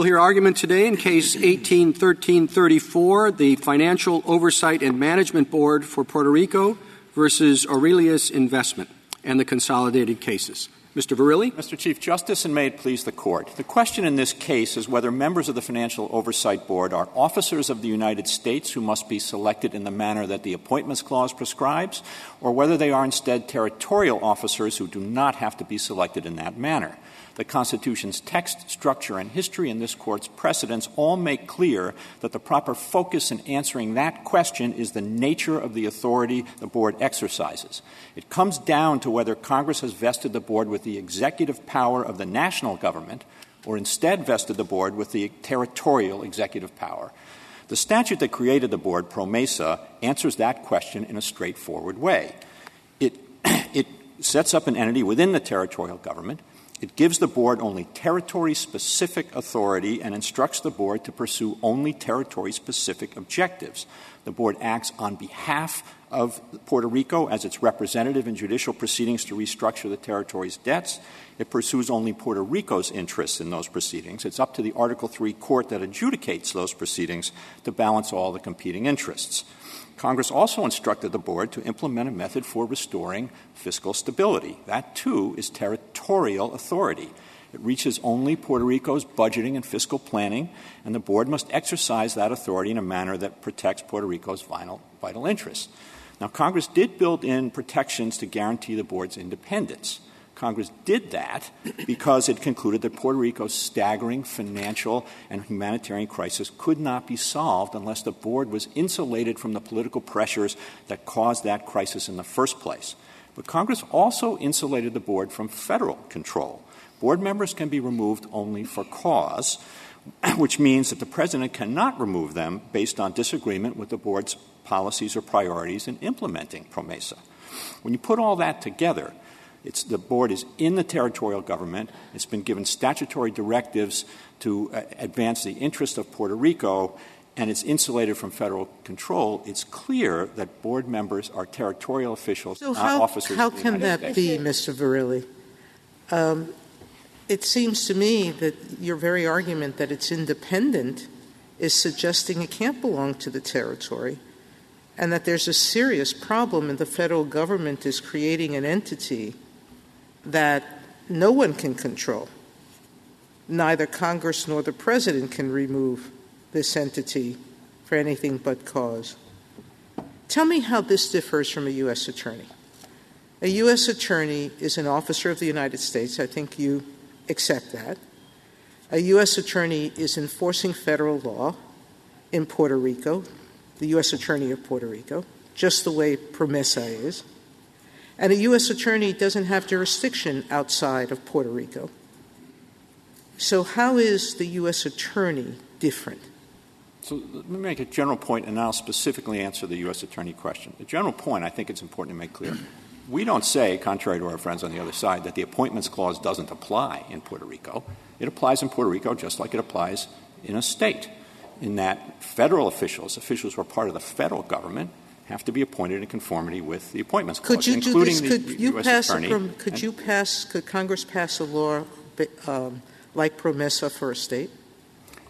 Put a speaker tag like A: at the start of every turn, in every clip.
A: We'll hear argument today in Case 18-1334, the Financial Oversight and Management Board for Puerto Rico versus Aurelius Investment and the consolidated cases. Mr. Verrilli?
B: Mr. Chief Justice, and may it please the Court. The question in this case is whether members of the Financial Oversight Board are officers of the United States who must be selected in the manner that the Appointments Clause prescribes, or whether they are instead territorial officers who do not have to be selected in that manner. The Constitution's text, structure, and history, and this Court's precedents all make clear that the proper focus in answering that question is the nature of the authority the Board exercises. It comes down to whether Congress has vested the Board with the executive power of the national government or instead vested the Board with the territorial executive power. The statute that created the Board, PROMESA, answers that question in a straightforward way. It, it sets up an entity within the territorial government it gives the board only territory specific authority and instructs the board to pursue only territory specific objectives. The board acts on behalf of Puerto Rico as its representative in judicial proceedings to restructure the territory's debts. It pursues only Puerto Rico's interests in those proceedings. It's up to the Article 3 court that adjudicates those proceedings to balance all the competing interests. Congress also instructed the board to implement a method for restoring fiscal stability. That, too, is territorial authority. It reaches only Puerto Rico's budgeting and fiscal planning, and the board must exercise that authority in a manner that protects Puerto Rico's vital, vital interests. Now, Congress did build in protections to guarantee the board's independence. Congress did that because it concluded that Puerto Rico's staggering financial and humanitarian crisis could not be solved unless the board was insulated from the political pressures that caused that crisis in the first place. But Congress also insulated the board from federal control. Board members can be removed only for cause, which means that the president cannot remove them based on disagreement with the board's policies or priorities in implementing PROMESA. When you put all that together, it's, the board is in the territorial government. It's been given statutory directives to uh, advance the interests of Puerto Rico, and it's insulated from federal control. It's clear that board members are territorial officials,
C: so
B: not
C: how,
B: officers.
C: How can that
B: States.
C: be, Mr. Verrilli? Um, it seems to me that your very argument that it's independent is suggesting it can't belong to the territory and that there's a serious problem and the federal government is creating an entity that no one can control. Neither Congress nor the President can remove this entity for anything but cause. Tell me how this differs from a U.S. attorney. A U.S. attorney is an officer of the United States. I think you accept that. A U.S. attorney is enforcing federal law in Puerto Rico, the U.S. attorney of Puerto Rico, just the way PROMESA is. And a U.S. attorney doesn't have jurisdiction outside of Puerto Rico. So, how is the U.S. attorney different?
B: So, let me make a general point and I'll specifically answer the U.S. attorney question. The general point I think it's important to make clear. We don't say, contrary to our friends on the other side, that the appointments clause doesn't apply in Puerto Rico. It applies in Puerto Rico just like it applies in a state, in that federal officials, officials who are part of the federal government, have to be appointed in conformity with the appointments clause,
C: could you
B: including
C: do this? Could you
B: US
C: pass
B: attorney.
C: From, could you pass? Could Congress pass a law um, like PROMESA for a state?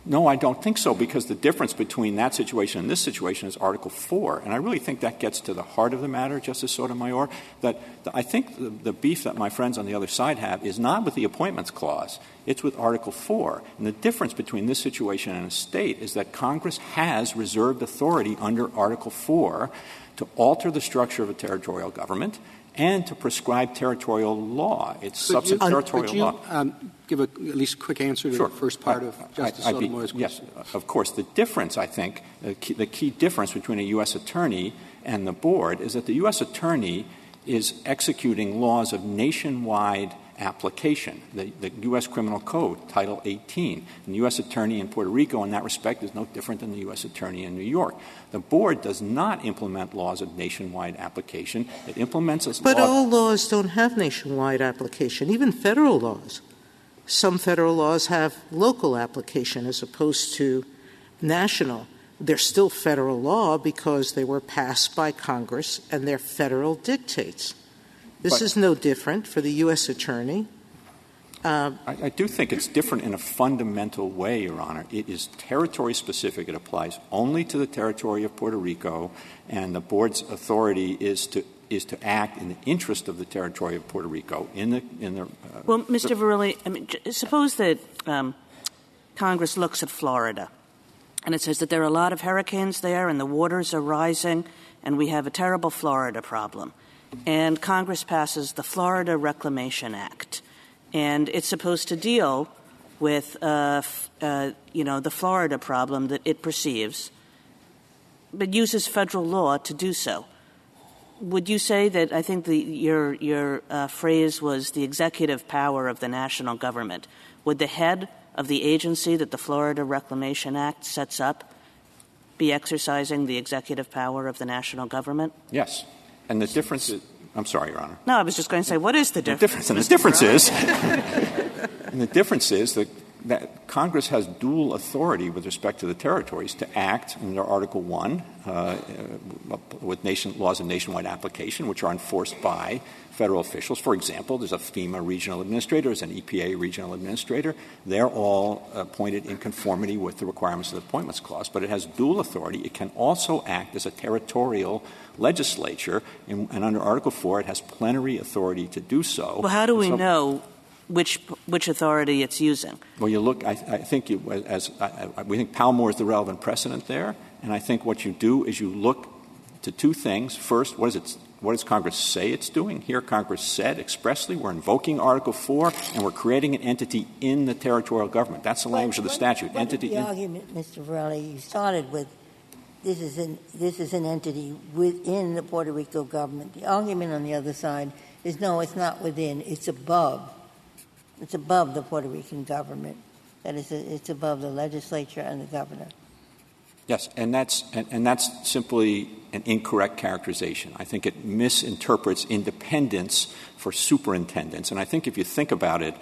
B: No, I don't think so, because the difference between that situation and this situation is Article 4. And I really think that gets to the heart of the matter, Justice Sotomayor, that the, I think the, the beef that my friends on the other side have is not with the Appointments Clause, it's with Article 4. And the difference between this situation and a state is that Congress has reserved authority under Article 4 to alter the structure of a territorial government and to prescribe territorial law. It's substantive territorial
A: you,
B: law.
A: Um, give a, at least a quick answer to
B: sure.
A: the first part of Justice I, Sotomayor's
B: question. Yes, of course. The difference, I think, the key, the key difference between a U.S. attorney and the board is that the U.S. attorney is executing laws of nationwide application. The, the, U.S. Criminal Code, Title 18. And the U.S. Attorney in Puerto Rico, in that respect, is no different than the U.S. Attorney in New York. The board does not implement laws of nationwide application. It implements a
C: But
B: law
C: all laws don't have nationwide application, even federal laws. Some federal laws have local application as opposed to national. They're still federal law because they were passed by Congress and they're federal dictates. This but, is no different for the U.S. attorney.
B: I, I, do think it's different in a fundamental way, Your Honor. It is territory specific. It applies only to the territory of Puerto Rico, and the board's authority is to is to act in the interest of the territory of Puerto Rico. In the in the uh,
D: well, Mr. Verrilli, I mean, suppose that um, Congress looks at Florida, and it says that there are a lot of hurricanes there, and the waters are rising, and we have a terrible Florida problem. And Congress passes the Florida Reclamation Act, and it's supposed to deal with, uh, uh, you know, the Florida problem that it perceives, but uses federal law to do so would you say that I think the, your your uh, phrase was the executive power of the national government? Would the head of the agency that the Florida Reclamation Act sets up be exercising the executive power of the national government?
B: Yes, and the difference is. I'm sorry, Your Honor.
D: No, I was just going to say, what is the
B: difference? The difference and the difference is, and the difference is that that Congress has dual authority with respect to the territories to act under Article 1 uh, with nation, laws of nationwide application, which are enforced by federal officials. For example, there's a FEMA regional administrator, there's an EPA regional administrator. They're all appointed in conformity with the requirements of the Appointments Clause, but it has dual authority. It can also act as a territorial legislature, and, and under Article 4, it has plenary authority to do so.
D: Well, how do we so, know which which authority it's using.
B: Well, you look. I, I think you, as I, I, we think Palmore is the relevant precedent there, and I think what you do is you look to two things. First, what, is it, what does Congress say it's doing? Here, Congress said expressly we're invoking Article 4 and we're creating an entity in the territorial government. That's the language of the statute.
E: What
B: entity.
E: the in- argument, Mr. Verrilli, you started with this is an this is an entity within the Puerto Rico government. The argument on the other side is no, it's not within; it's above it's above the Puerto Rican government. That is, it's above the legislature and the governor.
B: Yes, and that's and, and, that's simply an incorrect characterization. I think it misinterprets independence for superintendence, and I think if you think about it,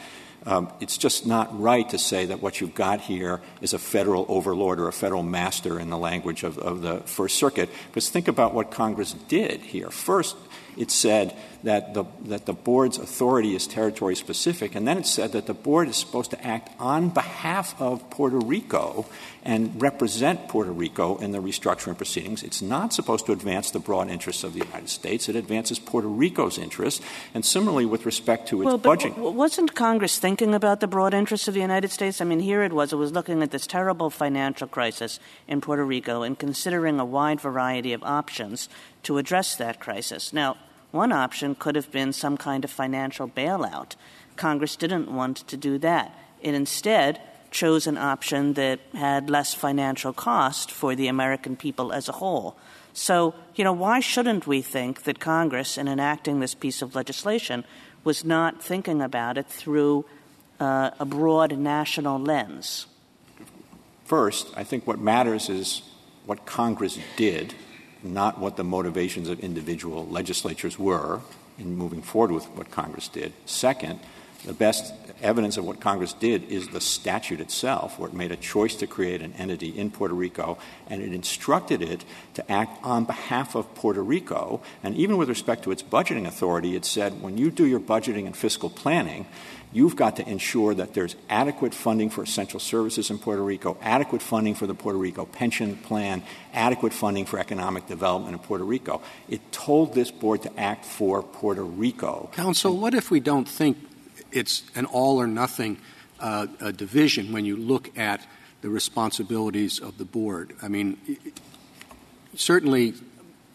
B: um, it's just not right to say that what you've got here is a federal overlord or a federal master in the language of, of the First Circuit. Because think about what Congress did here. First, it said that the, that the board's authority is territory specific, and then it said that the board is supposed to act on behalf of Puerto Rico and represent Puerto Rico in the restructuring proceedings. It's not supposed to advance the broad interests of the United States. It advances Puerto Rico's interests. And similarly, with respect to its
D: well,
B: budget.
D: wasn't Congress thinking about the broad interests of the United States? I mean, here it was. It was looking at this terrible financial crisis in Puerto Rico and considering a wide variety of options to address that crisis. Now, one option could have been some kind of financial bailout. Congress didn't want to do that. It instead chose an option that had less financial cost for the American people as a whole. So, you know, why shouldn't we think that Congress, in enacting this piece of legislation, was not thinking about it through uh, a broad national lens?
B: First, I think what matters is what Congress did not what the motivations of individual legislatures were in moving forward with what Congress did. Second, the best evidence of what Congress did is the statute itself, where it made a choice to create an entity in Puerto Rico, and it instructed it to act on behalf of Puerto Rico. And even with respect to its budgeting authority, it said when you do your budgeting and fiscal planning, You've got to ensure that there's adequate funding for essential services in Puerto Rico, adequate funding for the Puerto Rico pension plan, adequate funding for economic development in Puerto Rico. It told this board to act for Puerto Rico.
A: Counsel, what if we don't think it's an all or nothing uh, division when you look at the responsibilities of the board? I mean, certainly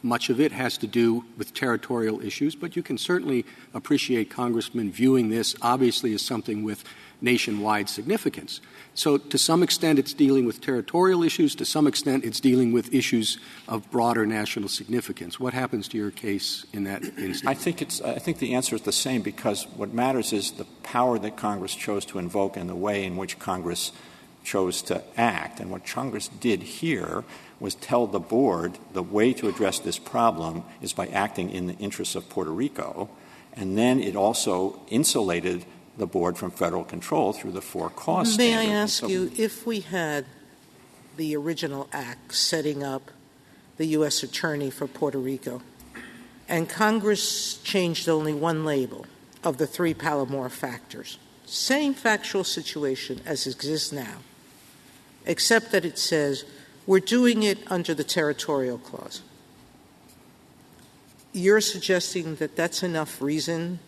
A: much of it has to do with territorial issues, but you can certainly appreciate congressmen viewing this obviously as something with nationwide significance. So to some extent it's dealing with territorial issues, to some extent it's dealing with issues of broader national significance. What happens to your case in that instance?
B: I think it's I think the answer is the same because what matters is the power that Congress chose to invoke and the way in which Congress chose to act. And what Congress did here was tell the board the way to address this problem is by acting in the interests of Puerto Rico. And then it also insulated the board from federal control through the four cause
C: May
B: standard.
C: I ask you, if we had the original act setting up the U.S. Attorney for Puerto Rico, and Congress changed only one label of the three Palmore factors, same factual situation as exists now, except that it says we're doing it under the territorial clause. You're suggesting that that's enough reason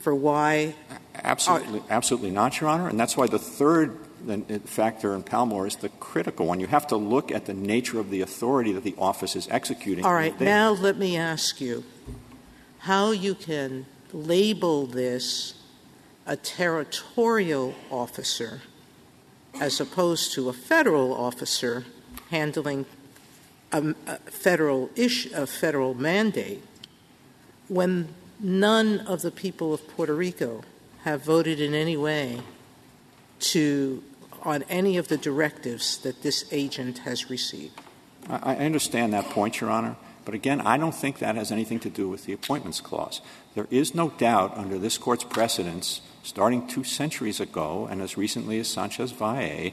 C: for why?
B: Absolutely, uh, absolutely not, Your Honor. And that's why the third factor in Palmore is the critical one. You have to look at the nature of the authority that the office is executing.
C: All right, now let me ask you how you can label this a territorial officer as opposed to a federal officer handling a, a federal issue, a federal mandate, when none of the people of Puerto Rico have voted in any way to on any of the directives that this agent has received.
B: I understand that point, Your Honor. But again, I don't think that has anything to do with the Appointments Clause. There is no doubt under this Court's precedents, starting two centuries ago and as recently as Sanchez Valle,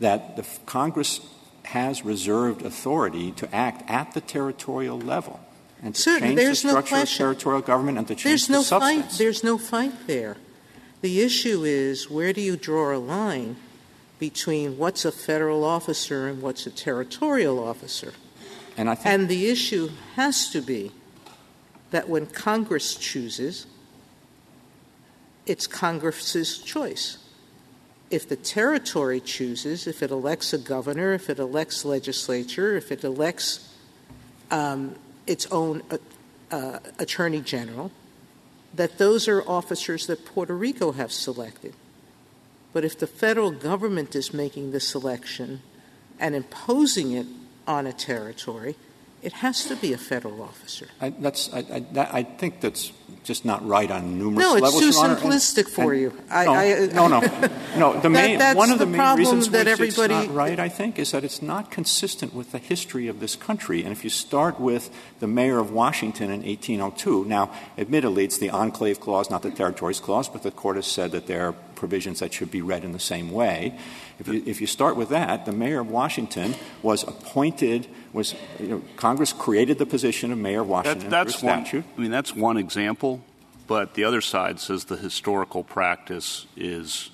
B: that the Congress has reserved authority to act at the territorial level and to
C: Certainly,
B: change
C: there's
B: the
C: no
B: structure of territorial government and to change
C: There's
B: the
C: no
B: substance.
C: fight. There's no fight there. The issue is where do you draw a line between what's a federal officer and what's a territorial officer?
B: And I think
C: And the issue has to be that when Congress chooses, it's Congress's choice. If the territory chooses, if it elects a governor, if it elects legislature, if it elects um, its own uh, uh, attorney general, that those are officers that Puerto Rico have selected. But if the federal government is making the selection and imposing it on a territory, it has to be a federal officer.
B: I, that's, I, I, that, I think that's just not right on numerous levels.
C: No, it's
B: levels,
C: too
B: Your Honor. And-
C: simplistic for
B: and-
C: you. I-
B: no,
C: I-
B: no, no, no. The main,
C: that's
B: one of the,
C: the
B: main
C: problem
B: reasons
C: that everybody-
B: it's not right, I think, is that it's not consistent with the history of this country. And if you start with the mayor of Washington in 1802, now, admittedly, it's the enclave clause, not the territories clause, but the court has said that there are provisions that should be read in the same way. If you, if you start with that, the mayor of Washington was appointed, was, you know, Congress created the position of mayor of Washington
F: That, that's
B: through
F: one.
B: statute.
F: I mean, that's one example. But the other side says the historical practice is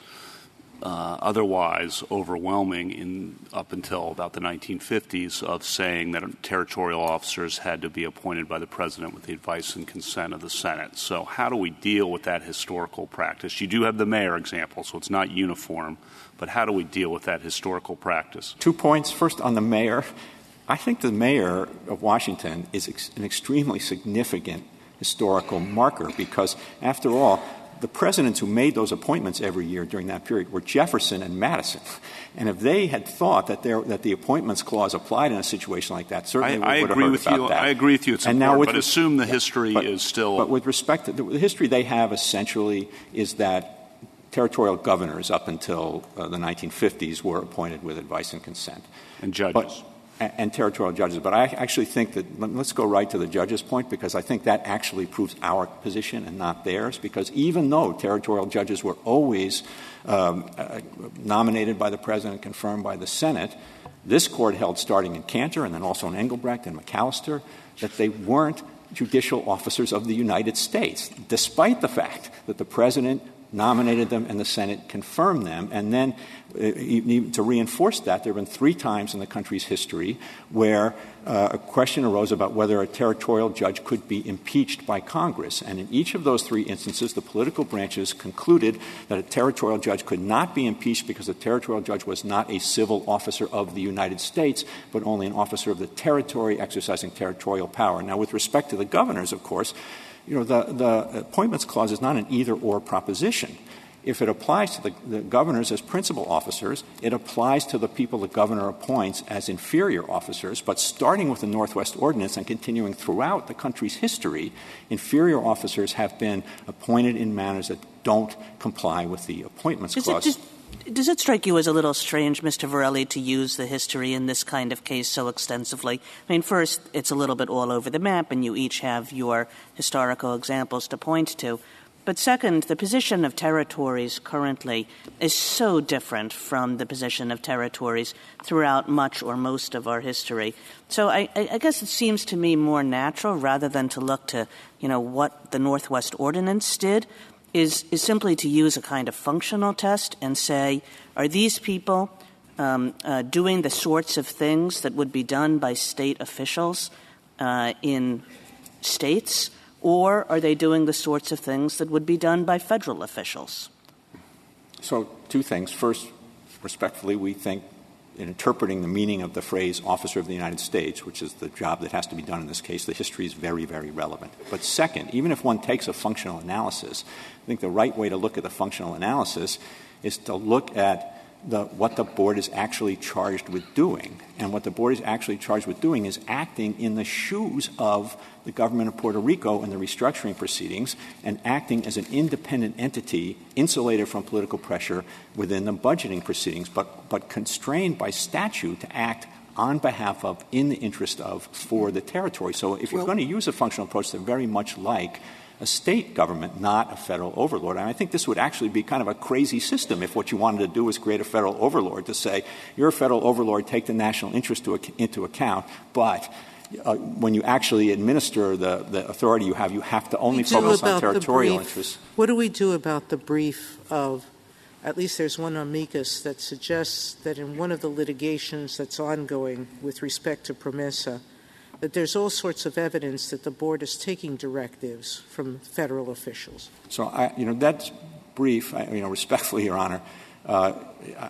F: uh, otherwise overwhelming in up until about the 1950s of saying that territorial officers had to be appointed by the president with the advice and consent of the Senate. So how do we deal with that historical practice? You do have the mayor example, so it's not uniform. But how do we deal with that historical practice?
B: Two points. First, on the mayor. I think the mayor of Washington is ex- an extremely significant historical marker because, after all, the presidents who made those appointments every year during that period were Jefferson and Madison. And if they had thought that, there, that the appointments clause applied in a situation like that, certainly
F: I,
B: we
F: I
B: would have
F: agree
B: heard
F: with
B: about
F: you.
B: that.
F: I agree with you. It's
B: and now
F: important,
B: with
F: but assume the history
B: but-
F: is still.
B: But with respect to the, the history they have, essentially, is that territorial governors up until uh, the 1950s were appointed with advice and consent.
F: And judges.
B: But, and, territorial judges. But I actually think that let- let's go right to the judge's point because I think that actually proves our position and not theirs. Because even though territorial judges were always um, uh, nominated by the president, confirmed by the Senate, this court held starting in Canter and then also in Englebrecht and McAllister that they weren't judicial officers of the United States, despite the fact that the president nominated them and the Senate confirmed them. And then uh, to reinforce that, there have been three times in the country's history where uh, a question arose about whether a territorial judge could be impeached by Congress. And in each of those three instances, the political branches concluded that a territorial judge could not be impeached because the territorial judge was not a civil officer of the United States, but only an officer of the territory exercising territorial power. Now, with respect to the governors, of course, you know, the, the appointments clause is not an either or proposition. If it applies to the, the governors as principal officers, it applies to the people the governor appoints as inferior officers. But starting with the Northwest Ordinance and continuing throughout the country's history, inferior officers have been appointed in manners that don't comply with the appointments clause.
D: just, does it strike you as a little strange, Mr. Verrilli, to use the history in this kind of case so extensively? I mean, first, it's a little bit all over the map, and you each have your historical examples to point to. But second, the position of territories currently is so different from the position of territories throughout much or most of our history. So I, I I guess it seems to me more natural, rather than to look to, you know, what the Northwest Ordinance did, is, simply to use a kind of functional test and say, are these people um, uh, doing the sorts of things that would be done by state officials uh, in states, or are they doing the sorts of things that would be done by federal officials?
B: So, two things. First, respectfully, we think in interpreting the meaning of the phrase officer of the United States, which is the job that has to be done in this case, the history is very, very relevant. But second, even if one takes a functional analysis, I think the right way to look at the functional analysis is to look at the, what the board is actually charged with doing. And what the board is actually charged with doing is acting in the shoes of the government of Puerto Rico in the restructuring proceedings and acting as an independent entity insulated from political pressure within the budgeting proceedings, but, but constrained by statute to act on behalf of, in the interest of, for the territory. So if you're well, going to use a functional approach, they're very much like a state government, not a federal overlord. And I think this would actually be kind of a crazy system if what you wanted to do was create a federal overlord to say, you're a federal overlord, take the national interest to, into account, but uh, when you actually administer the, the authority you have, you have to only focus on territorial interests.
C: What do we do about the brief of, at least there's one amicus that suggests that in one of the litigations that's ongoing with respect to PROMESA, that there's all sorts of evidence that the board is taking directives from federal officials.
B: So, I, you know, that's brief, I, you know, respectfully, Your Honor. Uh,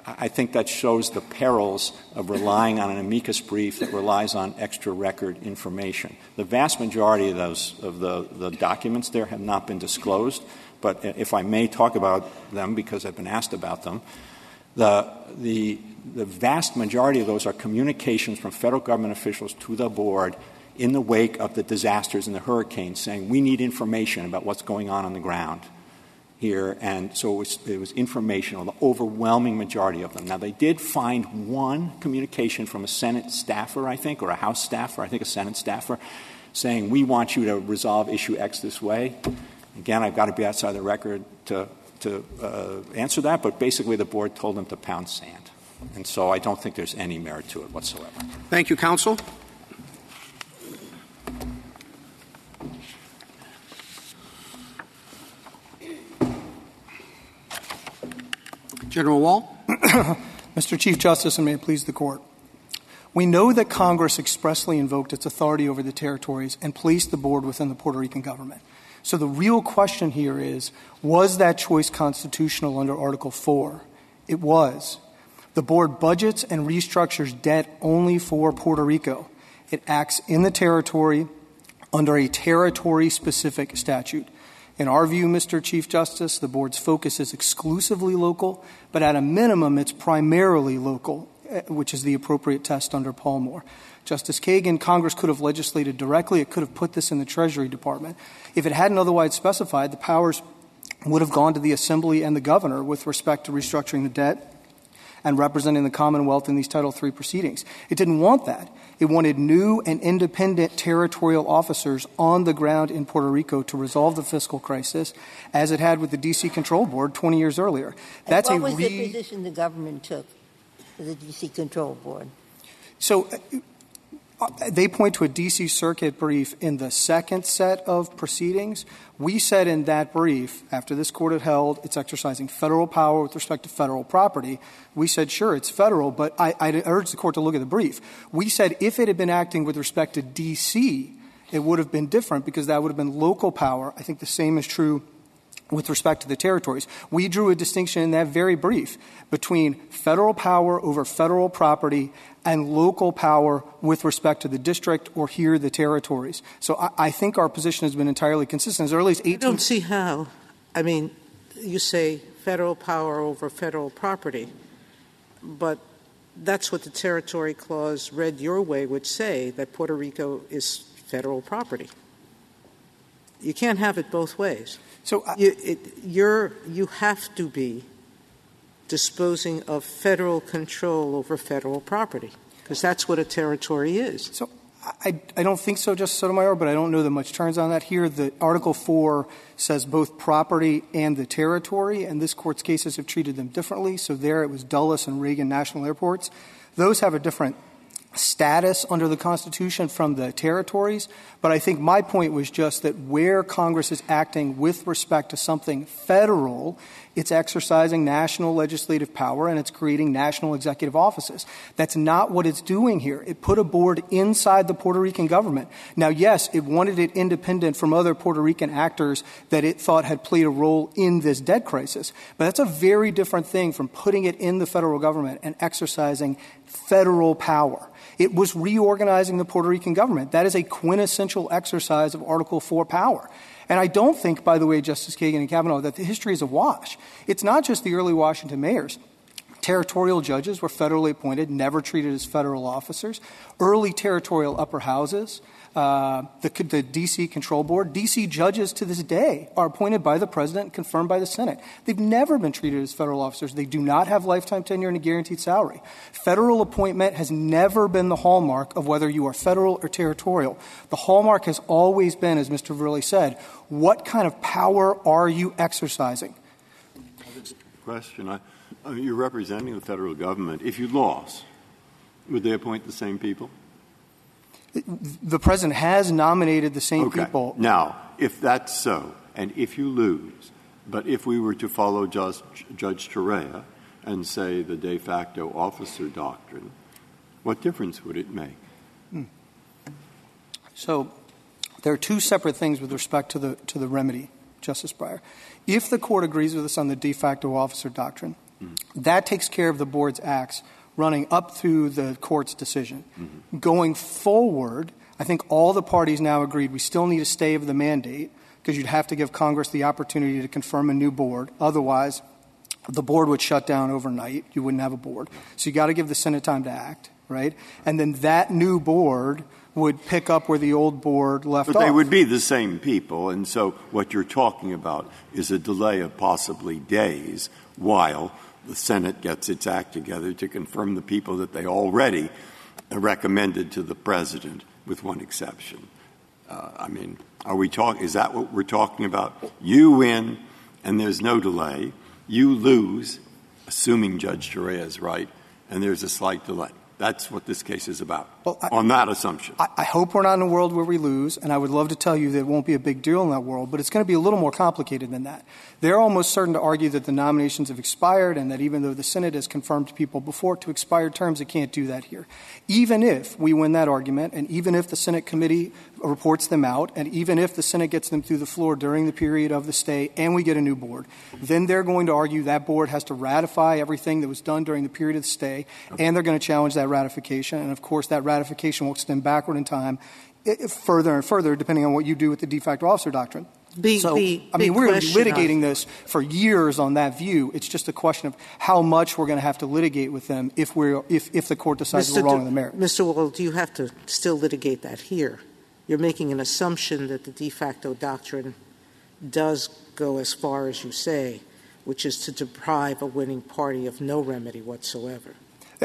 B: I think that shows the perils of relying on an amicus brief that relies on extra record information. The vast majority of those of the, the documents there have not been disclosed, but if I may talk about them because I've been asked about them, the the the vast majority of those are communications from federal government officials to the board in the wake of the disasters and the hurricanes saying we need information about what's going on on the ground here. And so it was, it was informational, the overwhelming majority of them. Now, they did find one communication from a Senate staffer, I think, or a House staffer, I think a Senate staffer, saying we want you to resolve issue X this way. Again, I've got to be outside the record to, to uh, answer that, but basically the board told them to pound sand. And so I don't think there's any merit to it whatsoever.
A: Thank you, counsel. General Wall.
G: Mr. Chief Justice, and may it please the court. We know that Congress expressly invoked its authority over the territories and placed the board within the Puerto Rican government. So the real question here is was that choice constitutional under Article 4? It was. The board budgets and restructures debt only for Puerto Rico. It acts in the territory under a territory specific statute. In our view, Mr. Chief Justice, the board's focus is exclusively local, but at a minimum, it's primarily local, eh, which is the appropriate test under Paul Justice Kagan, Congress could have legislated directly. It could have put this in the Treasury Department. If it hadn't otherwise specified, the powers would have gone to the Assembly and the governor with respect to restructuring the debt and representing the Commonwealth in these Title III proceedings. It didn't want that. It wanted new and independent territorial officers on the ground in Puerto Rico to resolve the fiscal crisis, as it had with the D.C. Control Board 20 years earlier.
E: That's what was re- the position the government took for the D.C. Control Board?
G: So they point to a D.C. Circuit brief in the second set of proceedings. We said in that brief, after this court had held it's exercising federal power with respect to federal property, we said, sure, it's federal, but I, urge the court to look at the brief. We said if it had been acting with respect to D.C., it would have been different because that would have been local power. I think the same is true with respect to the territories. We drew a distinction in that very brief between federal power over federal property and local power with respect to the district or here the territories. So I, think our position has been entirely consistent as early as 18.
C: 18- I don't see how. I mean, you say federal power over federal property, but that's what the territory clause read your way would say that Puerto Rico is federal property. You can't have it both ways. So I, you, it, you're, you have to be disposing of federal control over federal property, because that's what a territory is.
G: So I, I don't think so, Justice Sotomayor, but I don't know that much turns on that here. The Article 4 says both property and the territory, and this court's cases have treated them differently. So there it was Dulles and Reagan National Airports. Those have a different status under the Constitution from the territories, but I think my point was just that where Congress is acting with respect to something federal, it's exercising national legislative power and it's creating national executive offices. That's not what it's doing here. It put a board inside the Puerto Rican government. Now, yes, it wanted it independent from other Puerto Rican actors that it thought had played a role in this debt crisis, but that's a very different thing from putting it in the federal government and exercising federal power. It was reorganizing the Puerto Rican government. That is a quintessential exercise of Article 4 power. And I don't think, by the way, Justice Kagan and Kavanaugh, that the history is a wash. It's not just the early Washington mayors. Territorial judges were federally appointed, never treated as federal officers. Early territorial upper houses uh, the, the D.C. Control Board. D.C. judges to this day are appointed by the President and confirmed by the Senate. They've never been treated as federal officers. They do not have lifetime tenure and a guaranteed salary. Federal appointment has never been the hallmark of whether you are federal or territorial. The hallmark has always been, as Mr. Verrilli said, what kind of power are you exercising?
H: Question. I, I mean, you're representing the federal government. If you lost, would they appoint the same people?
G: The president has nominated the same
H: okay.
G: people.
H: Now, if that's so, and if you lose, but if we were to follow Judge, Judge and say the de facto officer doctrine, what difference would it make? Hmm.
G: So there are two separate things with respect to the, to the remedy, Justice Breyer. If the court agrees with us on the de facto officer doctrine. That takes care of the board's acts running up through the court's decision. Going forward, I think all the parties now agreed we still need a stay of the mandate because you'd have to give Congress the opportunity to confirm a new board. Otherwise, the board would shut down overnight. You wouldn't have a board. So you got to give the Senate time to act, right? And then that new board would pick up where the old board left off.
H: But they would be the same people, and so what you're talking about is a delay of possibly days while the Senate gets its act together to confirm the people that they already recommended to the president, with one exception. Uh, I mean, are we talking? Is that what we're talking about? You win, and there's no delay. You lose, assuming Judge Torruella is right, and there's a slight delay. That's what this case is about, well, I, on that assumption.
G: I, I, hope we're not in a world where we lose, and I would love to tell you that it won't be a big deal in that world, but it's going to be a little more complicated than that. They're almost certain to argue that the nominations have expired and that even though the Senate has confirmed people before to expired terms, it can't do that here. Even if we win that argument, and even if the Senate committee reports them out, and even if the Senate gets them through the floor during the period of the stay and we get a new board, then they're going to argue that board has to ratify everything that was done during the period of the stay, and they're going to challenge that ratification. And of course, that ratification will extend backward in time eh, eh, further and further, depending on what you do with the de facto officer doctrine.
C: Big,
G: so,
C: big,
G: I mean, we're going to be litigating
C: of,
G: this for years on that view. It's just a question of how much we're going to have to litigate with them if we're if, if the court decides
C: Mr.
G: we're wrong on the merits.
C: Mr. Wall, do you have to still litigate that here? You're making an assumption that the de facto doctrine does go as far as you say, which is to deprive a winning party of no remedy whatsoever.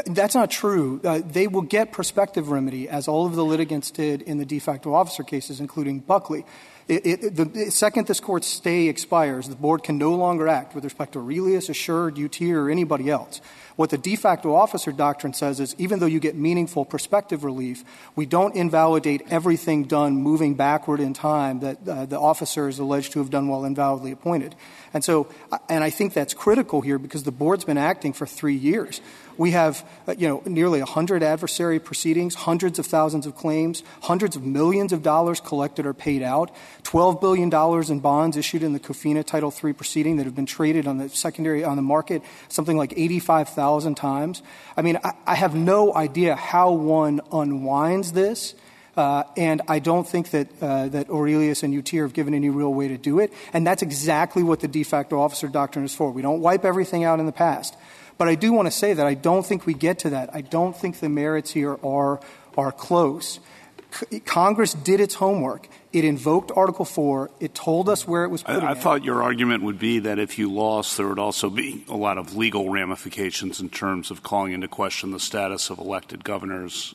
G: That's not true. Uh, they will get prospective remedy, as all of the litigants did in the de facto officer cases, including Buckley. It, the second this court's stay expires, the board can no longer act with respect to Aurelius, Assured, UTIER, or anybody else. What the de facto officer doctrine says is even though you get meaningful prospective relief, we don't invalidate everything done moving backward in time that uh, the officer is alleged to have done while invalidly appointed. And so, and I think that's critical here because the board's been acting for three years. We have, uh, you know, nearly 100 adversary proceedings, hundreds of thousands of claims, hundreds of millions of dollars collected or paid out, $12 billion in bonds issued in the COFINA Title III proceeding that have been traded on the secondary, on the market, something like 85,000 times. I mean, I, I have no idea how one unwinds this. Uh, and I don't think that, uh, that Aurelius and UTIER have given any real way to do it. And that's exactly what the de facto officer doctrine is for. We don't wipe everything out in the past. But I do want to say that I don't think we get to that. I don't think the merits here are, are close. C- Congress did its homework. It invoked Article 4. It told us where it was putting
F: I, I thought your argument would be that if you lost, there would also be a lot of legal ramifications in terms of calling into question the status of elected governors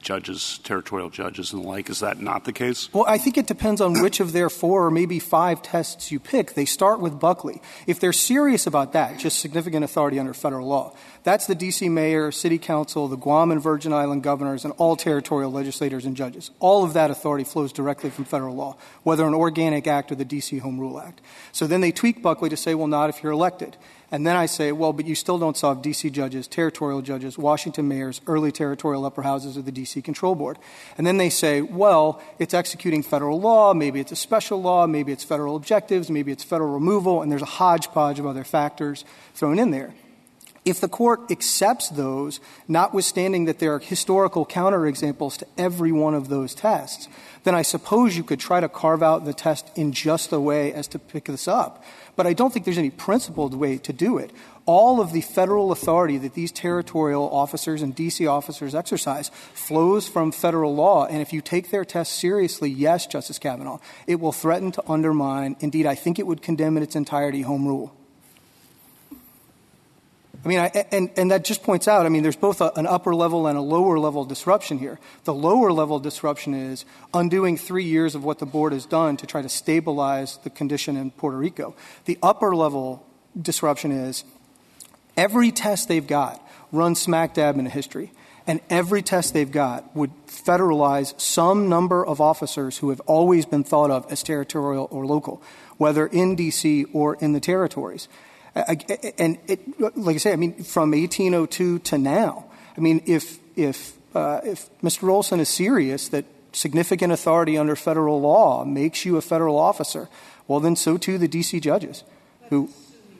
F: judges, territorial judges, and the like. Is that not the case?
G: Well, I think it depends on which of their four or maybe five tests you pick. They start with Buckley. If they're serious about that, just significant authority under federal law, that's the D.C. mayor, city council, the Guam and Virgin Island governors, and all territorial legislators and judges. All of that authority flows directly from federal law, whether an organic act or the D.C. Home Rule Act. So then they tweak Buckley to say, well, not if you're elected. And then I say, well, but you still don't solve D.C. judges, territorial judges, Washington mayors, early territorial upper houses of the D.C. Control Board. And then they say, well, it's executing federal law, maybe it's a special law, maybe it's federal objectives, maybe it's federal removal, and there's a hodgepodge of other factors thrown in there. If the court accepts those, notwithstanding that there are historical counterexamples to every one of those tests, then I suppose you could try to carve out the test in just a way as to pick this up. But I don't think there's any principled way to do it. All of the federal authority that these territorial officers and D.C. officers exercise flows from federal law. And if you take their test seriously, yes, Justice Kavanaugh, it will threaten to undermine, indeed, I think it would condemn in its entirety home rule. I mean, and, that just points out, I mean, there's both an upper level and a lower level disruption here. The lower level disruption is undoing three years of what the board has done to try to stabilize the condition in Puerto Rico. The upper level disruption is every test they've got runs smack dab into history. And every test they've got would federalize some number of officers who have always been thought of as territorial or local, whether in D.C. or in the territories. And like I say, I mean, from 1802 to now, I mean, if, if, uh, if Mr. Olson is serious that significant authority under federal law makes you a federal officer, well, then so too the D.C. judges who.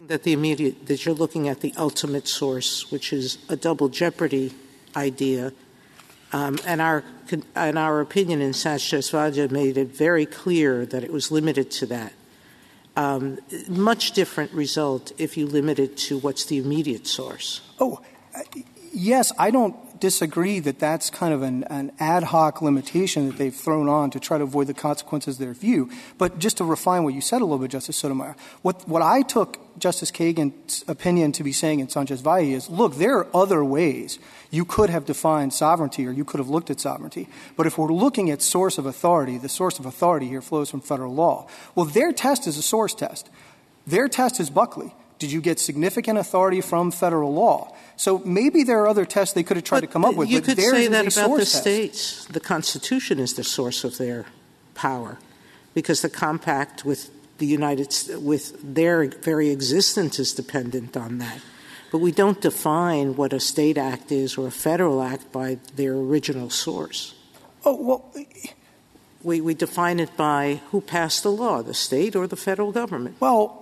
C: That the immediate, that you're looking at the ultimate source, which is a double jeopardy idea. Um, and our, and our opinion in Sanchez Valle made it very clear that it was limited to that Um, much different result if you limit it to what's the immediate source.
G: Oh, yes, I don't disagree that that's kind of an, an, ad hoc limitation that they've thrown on to try to avoid the consequences of their view. But just to refine what you said a little bit, Justice Sotomayor, what, what I took Justice Kagan's opinion to be saying in Sanchez Valle is, look, there are other ways you could have defined sovereignty or you could have looked at sovereignty. But if we're looking at source of authority, the source of authority here flows from federal law. Well, their test is a source test. Their test is Buckley. Did you get significant authority from federal law? So maybe there are other tests they could have tried
C: but
G: to come up with.
C: You
G: but
C: could say that
G: about
C: the
G: test.
C: states. The Constitution is the source of their power, because the compact with the United with their very existence is dependent on that. But we don't define what a state act is or a federal act by their original source.
G: Oh well.
C: Eh, we, we define it by who passed the law, the state or the federal government.
G: Well,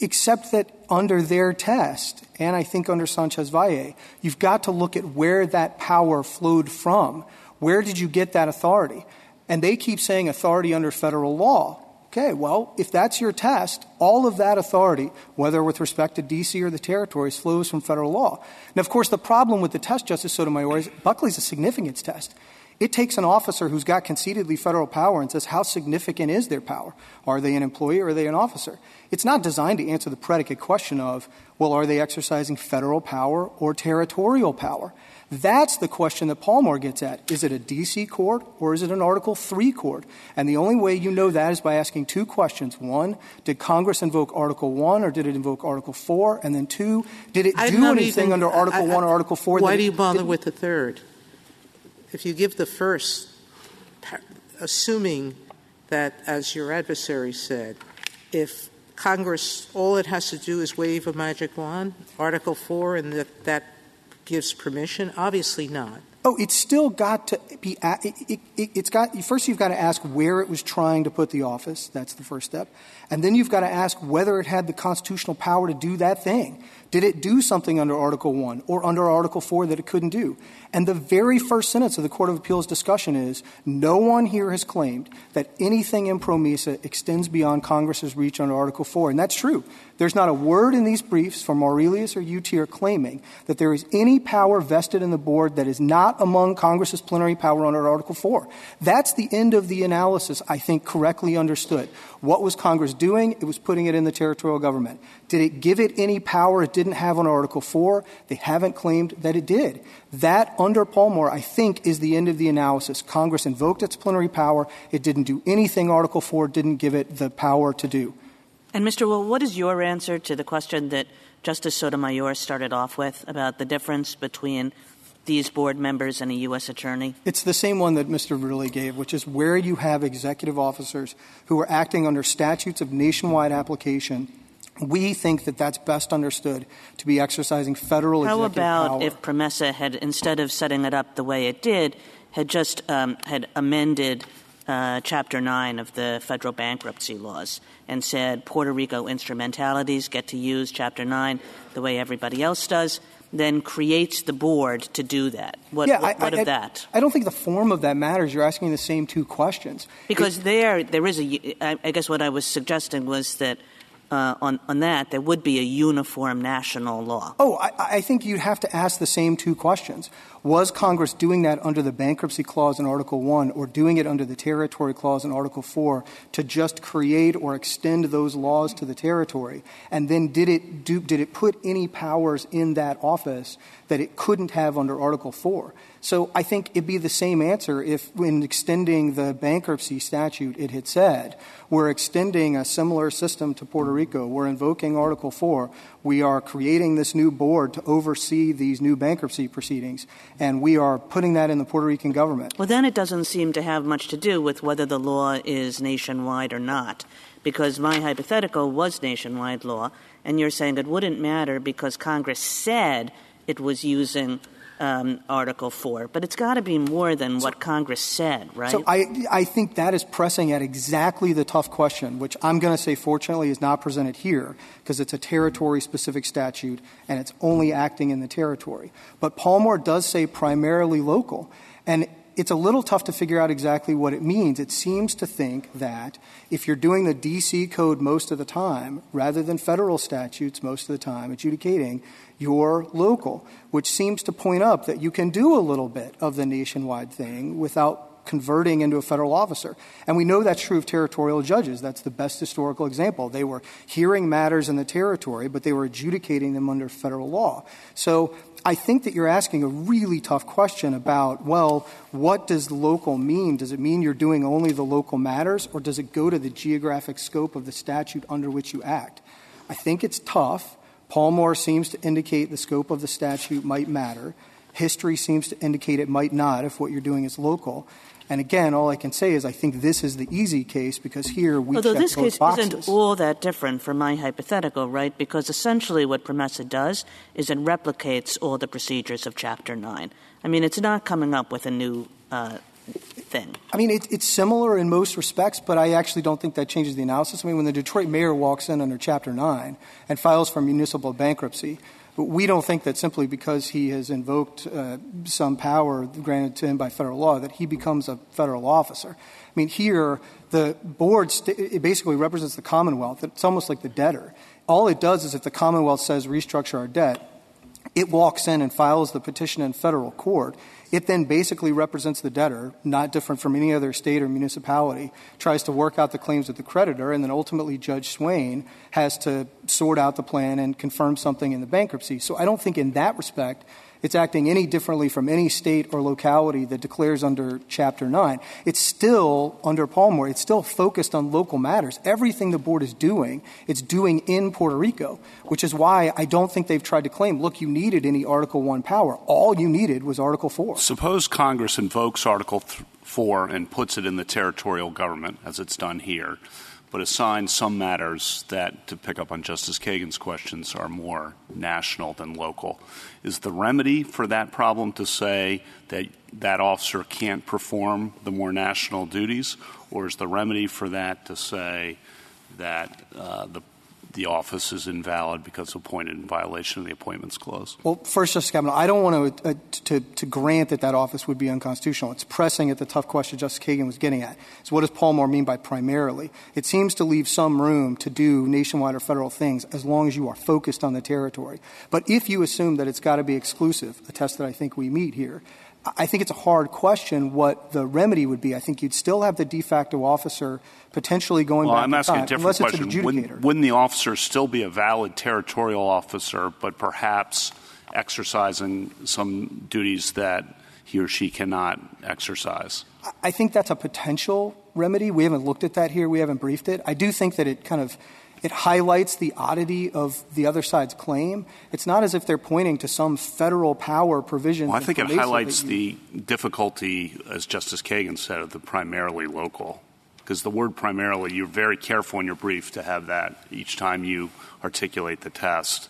G: except that under their test, and I think under Sanchez Valle, you've got to look at where that power flowed from. Where did you get that authority? And they keep saying authority under federal law. Okay, well, if that's your test, all of that authority, whether with respect to D.C. or the territories, flows from federal law. Now, of course, the problem with the test, Justice Sotomayor, is Buckley's a significance test. It takes an officer who's got concededly federal power and says, how significant is their power? Are they an employee or are they an officer? It's not designed to answer the predicate question of, well, are they exercising federal power or territorial power? That's the question that Palmore gets at. Is it a D.C. court or is it an Article III court? And the only way you know that is by asking two questions. One, did Congress invoke Article I or did it invoke Article IV? And then two, did it do anything under Article I, I or Article IV?
C: Why do you bother with the third? If you give the first, assuming that, as your adversary said, if Congress, all it has to do is wave a magic wand, Article 4, and that, that gives permission? Obviously not.
G: Oh, it's still got to be. It, it, it's got first. You've got to ask where it was trying to put the office. That's the first step, and then you've got to ask whether it had the constitutional power to do that thing. Did it do something under Article 1 or under Article 4 that it couldn't do? And the very first sentence of the Court of Appeals discussion is no one here has claimed that anything in PROMESA extends beyond Congress's reach under Article 4. And that's true. There's not a word in these briefs from Aurelius or UTIER claiming that there is any power vested in the board that is not among Congress's plenary power under Article 4. That's the end of the analysis, I think, correctly understood. What was Congress doing? It was putting it in the territorial government. Did it give it any power it didn't have on Article 4. They haven't claimed that it did. That, under Palmore, I think is the end of the analysis. Congress invoked its plenary power. It didn't do anything Article 4 didn't give it the power to do.
D: And, Mr. Wall, what is your answer to the question that Justice Sotomayor started off with about the difference between these board members and a U.S. attorney?
G: It's the same one that Mr. Verrilli gave, which is where you have executive officers who are acting under statutes of nationwide application. We think that that's best understood to be exercising federal
D: How
G: executive
D: about
G: power.
D: if PROMESA had, instead of setting it up the way it did, had just um, had amended uh, Chapter 9 of the federal bankruptcy laws and said Puerto Rico instrumentalities get to use Chapter 9 the way everybody else does, then creates the board to do that. What,
G: yeah,
D: what,
G: I,
D: what
G: I,
D: of that?
G: I don't think the form of that matters. You're asking the same two questions.
D: Because there, there is a. I I guess what I was suggesting was that Uh, on on that there would be a uniform national law.
G: Oh, I, think you'd have to ask the same two questions. Was Congress doing that under the bankruptcy clause in Article 1 or doing it under the territory clause in Article 4 to just create or extend those laws to the territory? And then did it, do, did it put any powers in that office that it couldn't have under Article 4? So I think it'd be the same answer if, in extending the bankruptcy statute, it had said, we're extending a similar system to Puerto Rico, we're invoking Article 4, we are creating this new board to oversee these new bankruptcy proceedings, and we are putting that in the Puerto Rican government.
D: Well, then it doesn't seem to have much to do with whether the law is nationwide or not, because my hypothetical was nationwide law, and you're saying it wouldn't matter because Congress said it was using Um, Article 4. But it's got to be more than what Congress said, right?
G: So I, I think that is pressing at exactly the tough question, which I'm going to say, fortunately, is not presented here because it's a territory specific statute and it's only acting in the territory. But Palmore does say primarily local. And it's a little tough to figure out exactly what it means. It seems to think that if you're doing the D.C. code most of the time, rather than federal statutes most of the time, adjudicating, you're local, which seems to point up that you can do a little bit of the nationwide thing without converting into a federal officer. And we know that's true of territorial judges. That's the best historical example. They were hearing matters in the territory, but they were adjudicating them under federal law. So I think that you're asking a really tough question about, well, what does local mean? Does it mean you're doing only the local matters, or does it go to the geographic scope of the statute under which you act? I think it's tough. Palmore seems to indicate the scope of the statute might matter. History seems to indicate it might not if what you're doing is local. And again, all I can say is I think this is the easy case because here we
D: Although
G: check
D: this
G: both
D: case
G: boxes.
D: isn't all that different from my hypothetical, right? Because essentially what PROMESA does is it replicates all the procedures of Chapter 9. I mean, it's not coming up with a new uh, thing.
G: I mean, it, it's similar in most respects, but I actually don't think that changes the analysis. I mean, when the Detroit mayor walks in under Chapter 9 and files for municipal bankruptcy, we don't think that simply because he has invoked uh, some power granted to him by federal law that he becomes a federal officer. I mean, here, the board st- it basically represents the Commonwealth. It's almost like the debtor. All it does is if the Commonwealth says restructure our debt, it walks in and files the petition in federal court. It then basically represents the debtor, not different from any other state or municipality, tries to work out the claims of the creditor, and then ultimately Judge Swain has to sort out the plan and confirm something in the bankruptcy. So I don't think in that respect it's acting any differently from any state or locality that declares under Chapter 9. It's still, under Palmore, it's still focused on local matters. Everything the board is doing, it's doing in Puerto Rico, which is why I don't think they've tried to claim, look, you needed any Article 1 power. All you needed was Article 4.
F: Suppose Congress invokes Article 4 and puts it in the territorial government, as it's done here, but assigns some matters that, to pick up on Justice Kagan's questions, are more national than local. Is the remedy for that problem to say that that officer can't perform the more national duties, or is the remedy for that to say that uh, the the office is invalid because appointed in violation of the appointments clause?
G: Well, first, Justice Kavanaugh, I don't want to, uh, to, to grant that that office would be unconstitutional. It's pressing at the tough question Justice Kagan was getting at. So what does Palmore mean by primarily? It seems to leave some room to do nationwide or federal things as long as you are focused on the territory. But if you assume that it's got to be exclusive, a test that I think we meet here, I think it's a hard question what the remedy would be. I think you'd still have the de facto officer potentially going
F: well,
G: back
F: I'm asking
G: time,
F: a different
G: question.
F: Wouldn't, wouldn't the officer still be a valid territorial officer, but perhaps exercising some duties that he or she cannot exercise?
G: I think that's a potential remedy. We haven't looked at that here. We haven't briefed it. I do think that it kind of it highlights the oddity of the other side's claim. It's not as if they're pointing to some federal power provision.
F: Well, I think it highlights the difficulty, as Justice Kagan said, of the primarily local. Because the word primarily, you're very careful in your brief to have that each time you articulate the test.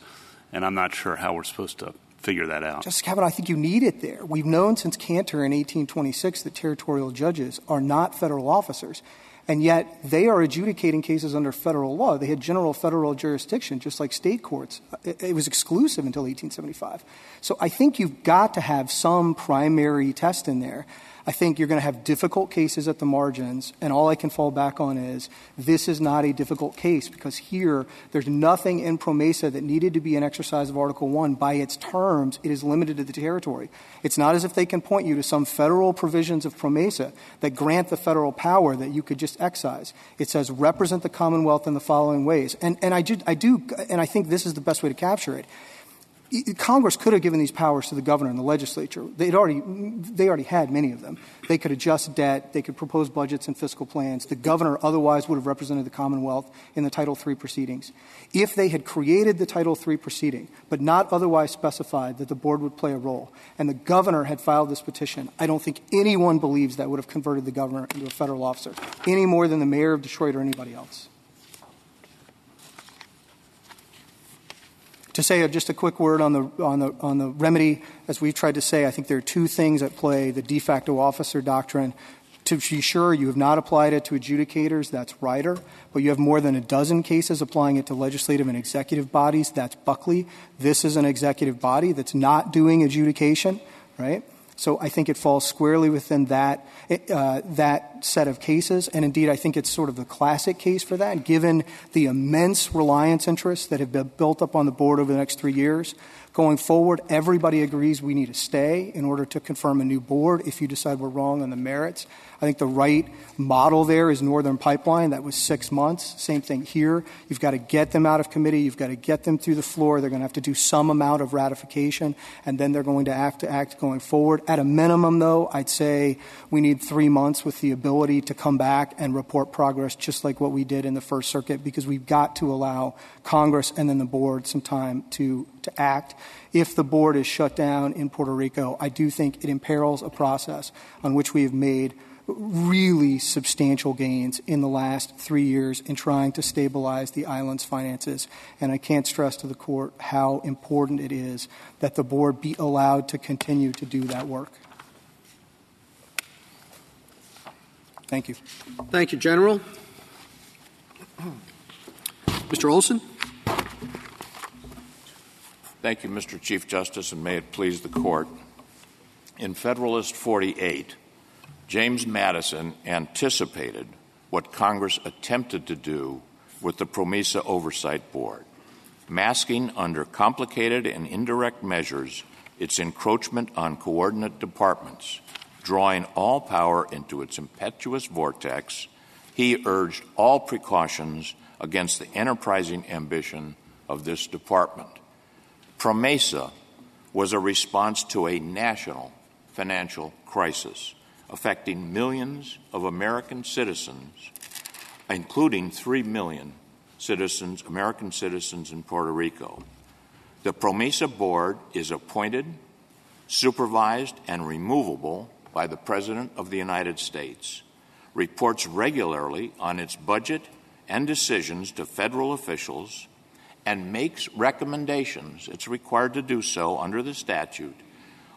F: And I'm not sure how we're supposed to figure that out.
G: Justice Kavanaugh, I think you need it there. We've known since Canter in 1826 that territorial judges are not federal officers and yet they are adjudicating cases under federal law. They had general federal jurisdiction, just like state courts. Uh, it, it, was exclusive until 1875. So I think you've got to have some primary test in there. I think you're going to have difficult cases at the margins, and all I can fall back on is this is not a difficult case because here there's nothing in PROMESA that needed to be an exercise of Article 1. By its terms, it is limited to the territory. It's not as if they can point you to some federal provisions of PROMESA that grant the federal power that you could just excise. It says represent the Commonwealth in the following ways. And, and I, do, I do, and I think this is the best way to capture it Congress could have given these powers to the governor and the legislature. They'd already, they already had many of them. They could adjust debt. They could propose budgets and fiscal plans. The governor otherwise would have represented the Commonwealth in the Title III proceedings. If they had created the Title III proceeding, but not otherwise specified that the board would play a role, and the governor had filed this petition, I don't think anyone believes that would have converted the governor into a federal officer, any more than the mayor of Detroit or anybody else. To say just a quick word on the, on, the, on the remedy, as we've tried to say, I think there are two things at play the de facto officer doctrine. To be sure, you have not applied it to adjudicators, that's Ryder, but you have more than a dozen cases applying it to legislative and executive bodies, that's Buckley. This is an executive body that's not doing adjudication, right? So I think it falls squarely within that, uh, that set of cases. And indeed, I think it's sort of the classic case for that, given the immense reliance interests that have been built up on the board over the next three years. Going forward, everybody agrees we need to stay in order to confirm a new board if you decide we're wrong on the merits. I think the right model there is Northern Pipeline. That was six months. Same thing here. You've got to get them out of committee. You've got to get them through the floor. They're going to have to do some amount of ratification, and then they're going to act to act going forward. At a minimum, though, I'd say we need three months with the ability to come back and report progress, just like what we did in the First Circuit, because we've got to allow Congress and then the board some time to, to act. If the board is shut down in Puerto Rico, I do think it imperils a process on which we have made really substantial gains in the last three years in trying to stabilize the island's finances. And I can't stress to the court how important it is that the board be allowed to continue to do that work. Thank you.
A: Thank you, General. Mr. Olson.
I: Thank you, Mr. Chief Justice, and may it please the court. In Federalist 48, James Madison anticipated what Congress attempted to do with the PROMESA Oversight Board, masking under complicated and indirect measures its encroachment on coordinate departments, drawing all power into its impetuous vortex, he urged all precautions against the enterprising ambition of this department. PROMESA was a response to a national financial crisis affecting millions of American citizens, including 3 million citizens, American citizens in Puerto Rico. The PROMESA board is appointed, supervised, and removable by the President of the United States, reports regularly on its budget and decisions to federal officials, and makes recommendations, it's required to do so under the statute,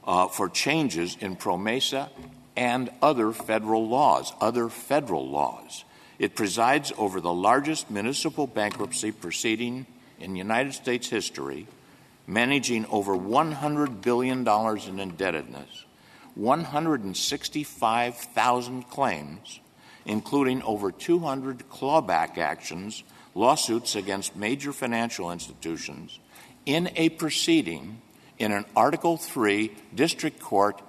I: uh, for changes in PROMESA and other federal laws, other federal laws. It presides over the largest municipal bankruptcy proceeding in United States history, managing over $100 billion in indebtedness, 165,000 claims, including over 200 clawback actions lawsuits against major financial institutions in a proceeding in an Article 3 district court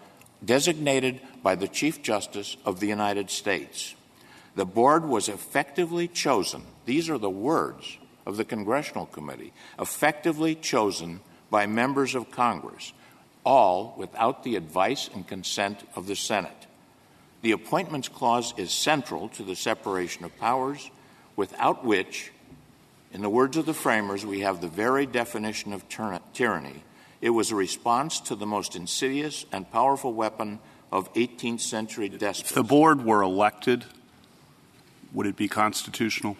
I: designated by the Chief Justice of the United States. The board was effectively chosen, these are the words of the Congressional Committee, effectively chosen by members of Congress, all without the advice and consent of the Senate. The Appointments Clause is central to the separation of powers, without which, in the words of the framers, we have the very definition of tyranny. It was a response to the most insidious and powerful weapon of 18th century despots.
F: If the board were elected, would it be constitutional?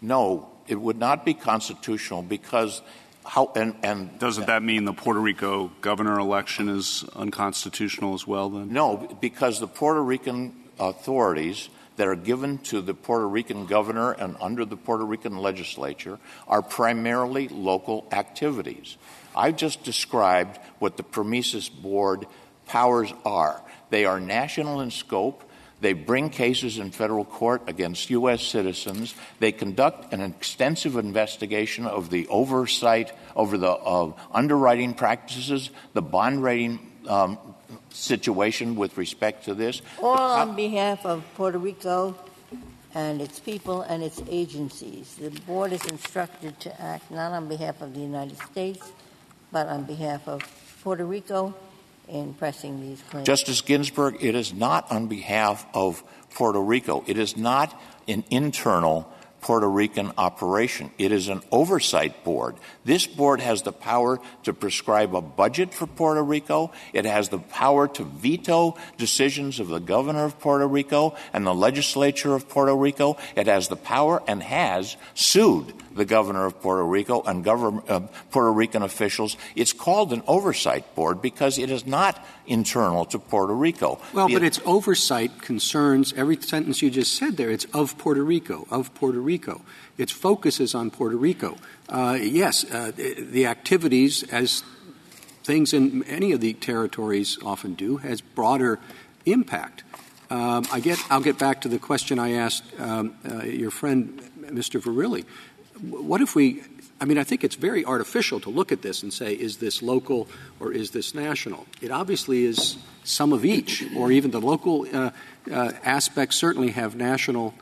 I: No, it would not be constitutional because how and, and
F: doesn't that mean the Puerto Rico governor election is unconstitutional as well then?
I: No, because the Puerto Rican authorities that are given to the Puerto Rican governor and under the Puerto Rican legislature are primarily local activities. I've just described what the PROMESA Board powers are. They are national in scope. They bring cases in federal court against U.S. citizens. They conduct an extensive investigation of the oversight over the uh, underwriting practices, the bond rating um, situation with respect to this.
E: All on behalf of Puerto Rico and its people and its agencies. The board is instructed to act not on behalf of the United States, but on behalf of Puerto Rico in pressing these claims.
I: Justice Ginsburg, it is not on behalf of Puerto Rico. It is not an internal Puerto Rican operation. It is an oversight board. This board has the power to prescribe a budget for Puerto Rico. It has the power to veto decisions of the governor of Puerto Rico and the legislature of Puerto Rico. It has the power and has sued the governor of Puerto Rico and government, uh, Puerto Rican officials. It's called an oversight board because it is not internal to Puerto Rico.
A: Well, the, but its oversight concerns every sentence you just said there. It's of Puerto Rico, of Puerto Rico. Its focus is on Puerto Rico. Uh, yes, uh, the activities, as things in any of the territories often do, has broader impact. Um, I get, I'll get back to the question I asked um, uh, your friend, Mr. Verrilli what if we I mean, I think it's very artificial to look at this and say, is this local or is this national? It obviously is some of each, or even the local uh, uh, aspects certainly have national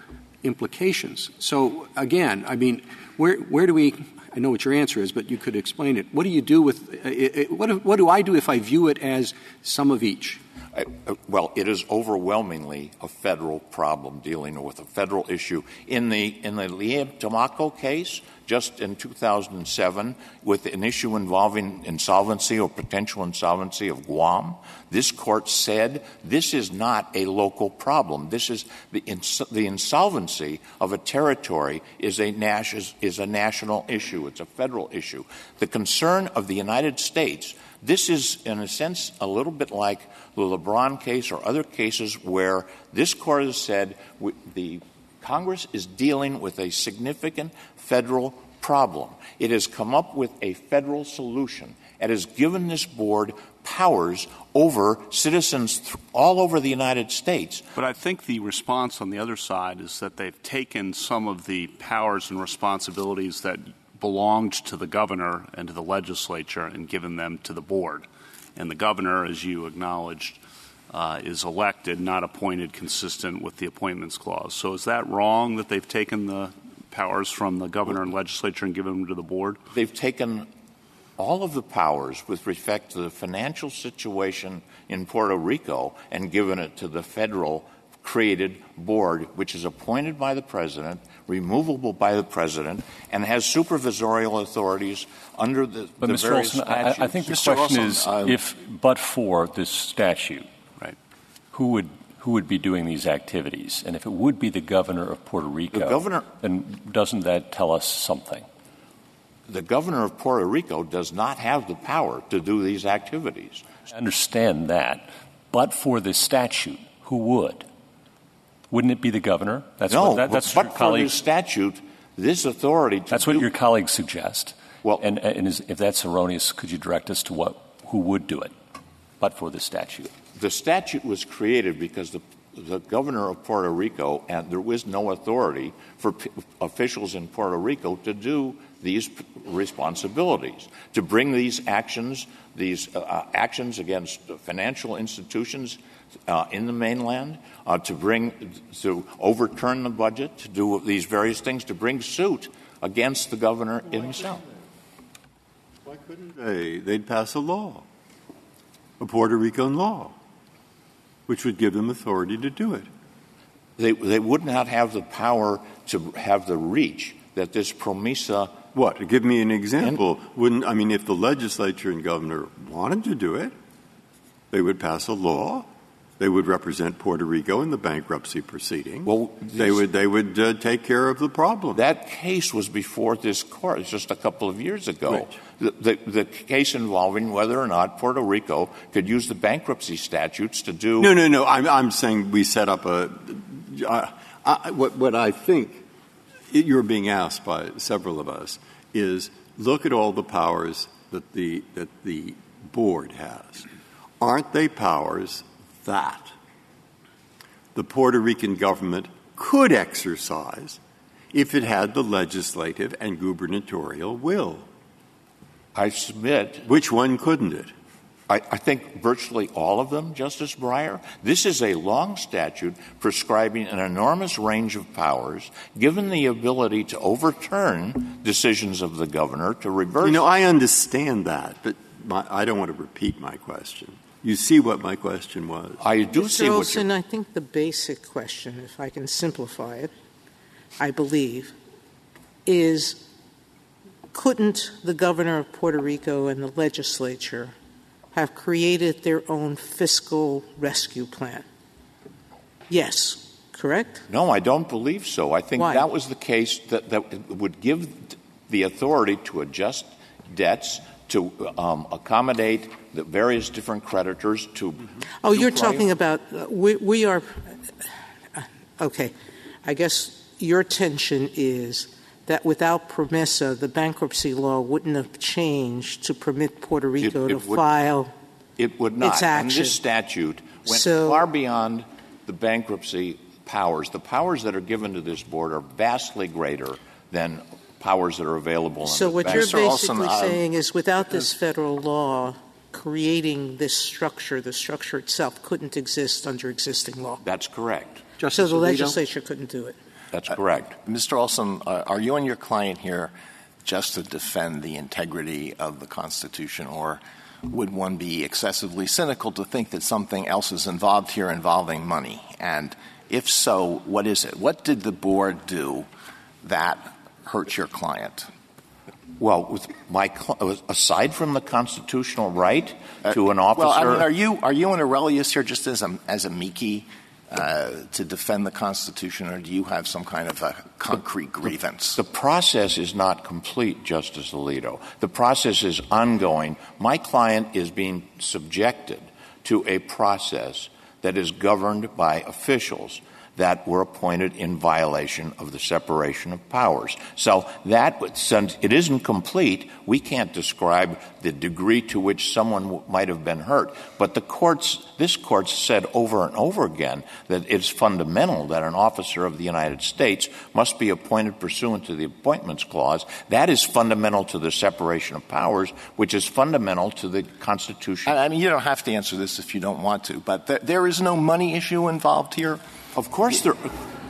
A: implications. So, again, I mean, where, where do we, I know what your answer is, but you could explain it. What do you do with, uh, it, what, what do I do if I view it as some of each?
I: Uh, well, it is overwhelmingly a federal problem dealing with a federal issue. In the in the Limtiaco case, just in 2007, with an issue involving insolvency or potential insolvency of Guam, this court said this is not a local problem. This is the, the insolvency of a territory is a, nas- is, is a national issue. It's a federal issue. The concern of the United States. This is, in a sense, a little bit like the LeBron case or other cases where this court has said the Congress is dealing with a significant federal problem. It has come up with a federal solution and has given this board powers over citizens all over the United States.
F: But I think the response on the other side is that they've taken some of the powers and responsibilities that belonged to the governor and to the legislature and given them to the board and the governor, as you acknowledged, uh, is elected, not appointed, consistent with the appointments clause. So is that wrong that they've taken the powers from the governor and legislature and given them to the board?
I: They've taken all of the powers with respect to the financial situation in Puerto Rico and given it to the federal created board, which is appointed by the president, removable by the president, and has supervisorial authorities under the,
J: but
I: the
J: Mr. Olson. I, think the question is, if but for this statute, right, who would who would be doing these activities? And if it would be the governor of Puerto Rico,
I: the governor,
J: then doesn't that tell us something?
I: The governor of Puerto Rico does not have the power to do these activities.
J: I understand that, but for this statute, who would? Wouldn't it be the governor?
I: That's no, what, that, that's but, but for the statute, this authority.
J: that's what your colleagues suggest. Well, and, and is, if that's erroneous, could you direct us to what who would do it, but for the statute?
I: The statute was created because the the governor of Puerto Rico, and there was no authority for p- officials in Puerto Rico to do these responsibilities to bring these actions, these uh, actions against financial institutions uh, in the mainland, uh, to bring to overturn the budget, to do these various things, to bring suit against the governor himself.
H: Why couldn't they? They'd pass a law, a Puerto Rican law, which would give them authority to do it.
I: They, they would not have the power to have the reach that this promesa.
H: What? Give me an example. Wouldn't I mean if the legislature and governor wanted to do it, they would pass a law. They would represent Puerto Rico in the bankruptcy proceeding.
I: Well,
H: they would they would uh, take care of the problem.
I: That case was before this court it's just a couple of years ago.
H: Right.
I: The, the, the case involving whether or not Puerto Rico could use the bankruptcy statutes to do.
H: No, no, no. I'm, I'm saying we set up a. Uh, I, what, what I think you're being asked by several of us is look at all the powers that the, that the board has. Aren't they powers that the Puerto Rican government could exercise if it had the legislative and gubernatorial will?
I: I submit.
H: Which one couldn't it?
I: I, I, think virtually all of them, Justice Breyer. This is a long statute prescribing an enormous range of powers, given the ability to overturn decisions of the governor, to reverse.
H: You know, I understand that, but my, I don't want to repeat my question. You see what my question was.
I: I do
C: Mr.
I: see
C: Olson, I think the basic question, if I can simplify it, I believe, is couldn't the governor of Puerto Rico and the legislature have created their own fiscal rescue plan? Yes, correct?
I: No, I don't believe so. I think
C: Why?
I: that was the case that, that would give the authority to adjust debts, to um, accommodate the various different creditors, to.
C: Oh, you're talking about, uh, we, we are, uh, okay, I guess your tension is that without PROMESA, the bankruptcy law wouldn't have changed to permit Puerto Rico to file.
I: It would not.
C: Its
I: this statute went
C: So-
I: far beyond the bankruptcy powers. The powers that are given to this board are vastly greater than powers that are available.
C: So what you're basically saying is without this federal law creating this structure, the structure itself couldn't exist under existing law.
I: That's correct.
C: So
A: Justice
C: the
A: Alito?
C: legislature couldn't do it.
I: That's correct.
K: Mr. Olson, uh, are you and your client here just to defend the integrity of the Constitution, or would one be excessively cynical to think that something else is involved here involving money? And if so, what is it? What did the board do that hurt your client?
I: Well, with my aside from the constitutional right to an
K: Uh, Well, I mean, are you are you and Aurelius here just as a as amici uh, to defend the Constitution, or do you have some kind of a concrete grievance?
I: the process is not complete, Justice Alito. The process is ongoing. My client is being subjected to a process that is governed by officials that were appointed in violation of the separation of powers. So that, since it isn't complete, we can't describe the degree to which someone might have been hurt. But the courts, this court said over and over again that it's fundamental that an officer of the United States must be appointed pursuant to the Appointments Clause. That is fundamental to the separation of powers, which is fundamental to the Constitution.
K: I mean, you don't have to answer this if you don't want to, but th- there is no money issue involved here.
I: Of course, there.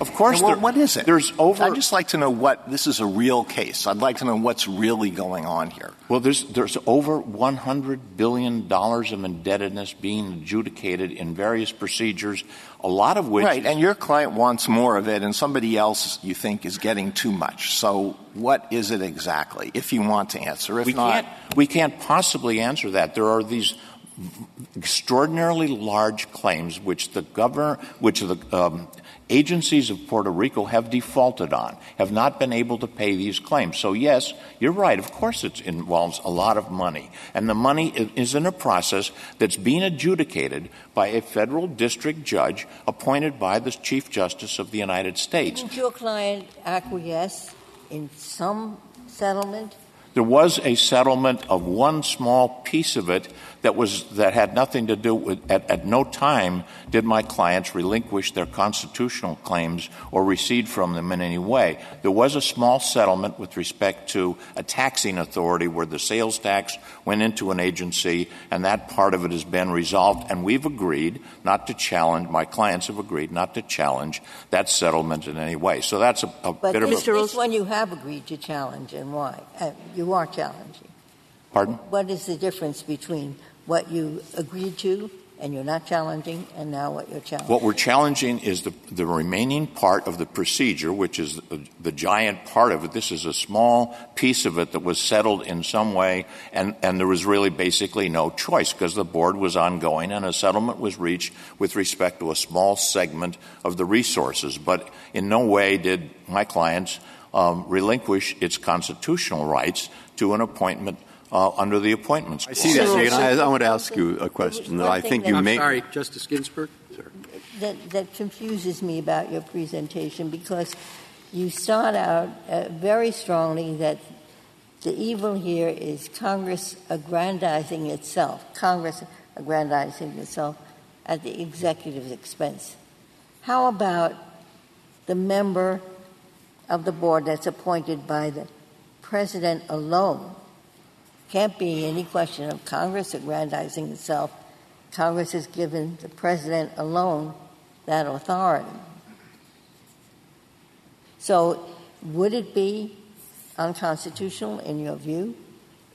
I: Of course,
K: Well,
I: there,
K: what is it?
I: There's over.
K: I'd just like to know what this is a real case. I'd like to know what's really going on here.
I: Well, there's there's over 100 billion dollars of indebtedness being adjudicated in various procedures, a lot of which.
K: right, and your client wants more of it, and somebody else you think is getting too much. So, what is it exactly? If you want to answer, if
I: we
K: not,
I: can't we can't possibly answer that. There are these extraordinarily large claims which the governor, which the um, agencies of Puerto Rico have defaulted on, have not been able to pay these claims. So yes, you're right. Of course, it involves a lot of money, and the money is in a process that's being adjudicated by a federal district judge appointed by the Chief Justice of the United States.
E: Your client acquiesce in some settlement
I: There was a settlement of one small piece of it that was that had nothing to do with at, at no time did my clients relinquish their constitutional claims or recede from them in any way. There was a small settlement with respect to a taxing authority where the sales tax went into an agency and that part of it has been resolved and we've agreed not to challenge my clients have agreed not to challenge that settlement in any way. So that's a, a
E: But
I: bit of
E: this,
I: a
E: this one you have agreed to challenge and why? Uh, you are challenging.
I: pardon?
E: What is the difference between what you agreed to and you're not challenging and now what you're challenging?
I: What we're challenging is the, the remaining part of the procedure, which is the, the giant part of it. This is a small piece of it that was settled in some way, and, and there was really basically no choice because the board was ongoing and a settlement was reached with respect to a small segment of the resources. But in no way did my clients relinquish its constitutional rights to an appointment uh, under the appointments Clause.
H: I see that,
E: So-
H: and
E: so-
H: I, I want to ask you a question that I think you
A: I'm
H: may.
A: sorry, Justice Ginsburg?
E: that, that confuses me about your presentation because you start out uh, very strongly that the evil here is Congress aggrandizing itself, Congress aggrandizing itself at the executive's expense. How about the member of the board that's appointed by the president alone? Can't be any question of Congress aggrandizing itself. Congress has given the president alone that authority. So, would it be unconstitutional, in your view,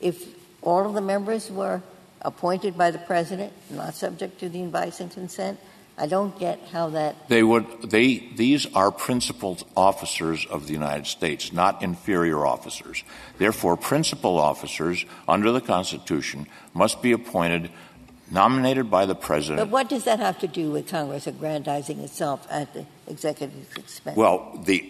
E: if all of the members were appointed by the president, not subject to the advice and consent? I don't get how that.
I: They would, they, these are principal officers of the United States, not inferior officers. Therefore, principal officers under the Constitution must be appointed, nominated by the President.
E: But what does that have to do with Congress aggrandizing itself at the executive's expense?
I: Well, the,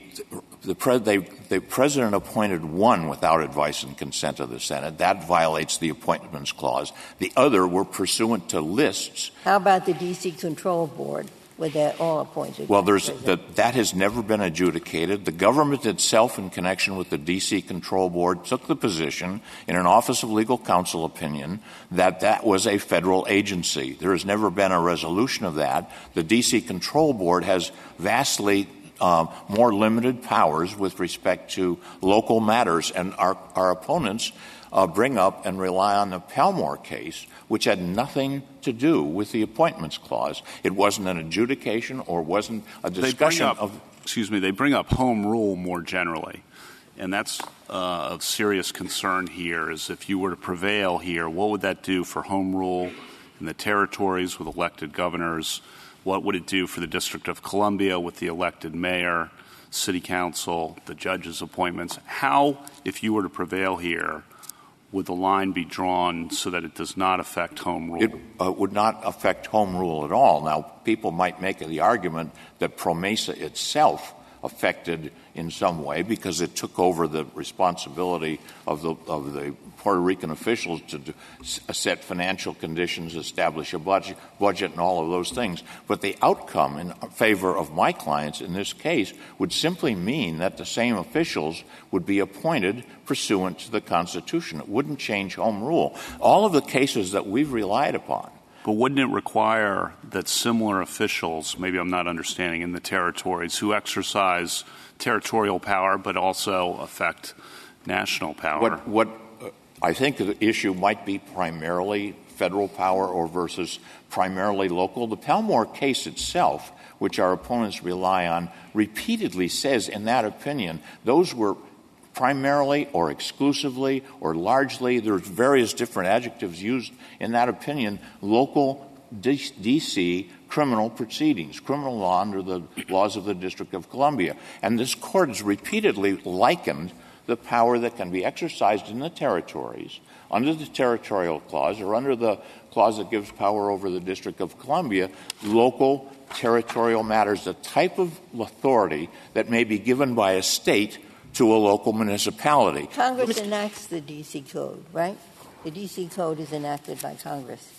I: the, pre, they, the President appointed one without advice and consent of the Senate. That violates the Appointments Clause. The other were pursuant to lists
E: how about the D.C. Control Board, Were they're all appointed?
I: Well,
E: by the
I: that that has never been adjudicated. The government itself, in connection with the D.C. Control Board, took the position in an Office of Legal Counsel opinion that that was a federal agency. There has never been a resolution of that. The D.C. Control Board has vastly um, more limited powers with respect to local matters, and our, our opponents uh, bring up and rely on the Palmore case, which had nothing to do with the Appointments Clause. It wasn't an adjudication or wasn't a
F: They bring
I: discussion
F: up,
I: of.
F: excuse me, they bring up home rule more generally. And that's uh, of serious concern here is if you were to prevail here, what would that do for home rule in the territories with elected governors? What would it do for the District of Columbia with the elected mayor, city council, the judges' appointments? How, if you were to prevail here, would the line be drawn so that it does not affect home rule?
I: It uh, would not affect home rule at all. Now, people might make the argument that PROMESA itself affected in some way because it took over the responsibility of the, of the Puerto Rican officials to do, set financial conditions, establish a budget, budget, and all of those things. But the outcome in favor of my clients in this case would simply mean that the same officials would be appointed pursuant to the Constitution. It wouldn't change home rule. All of the cases that we've relied upon
F: But wouldn't it require that similar officials, maybe I'm not understanding, in the territories who exercise territorial power but also affect national power?
I: What, what uh, I think the issue might be primarily federal power or versus primarily local. The Palmore case itself, which our opponents rely on, repeatedly says in that opinion those were primarily or exclusively or largely, there's various different adjectives used in that opinion, local D.C. criminal proceedings, criminal law under the laws of the District of Columbia. And this court has repeatedly likened the power that can be exercised in the territories under the territorial clause or under the clause that gives power over the District of Columbia, local territorial matters, the type of authority that may be given by a state to a local municipality.
E: Congress enacts the D.C. Code, right? The D.C. Code is enacted by Congress.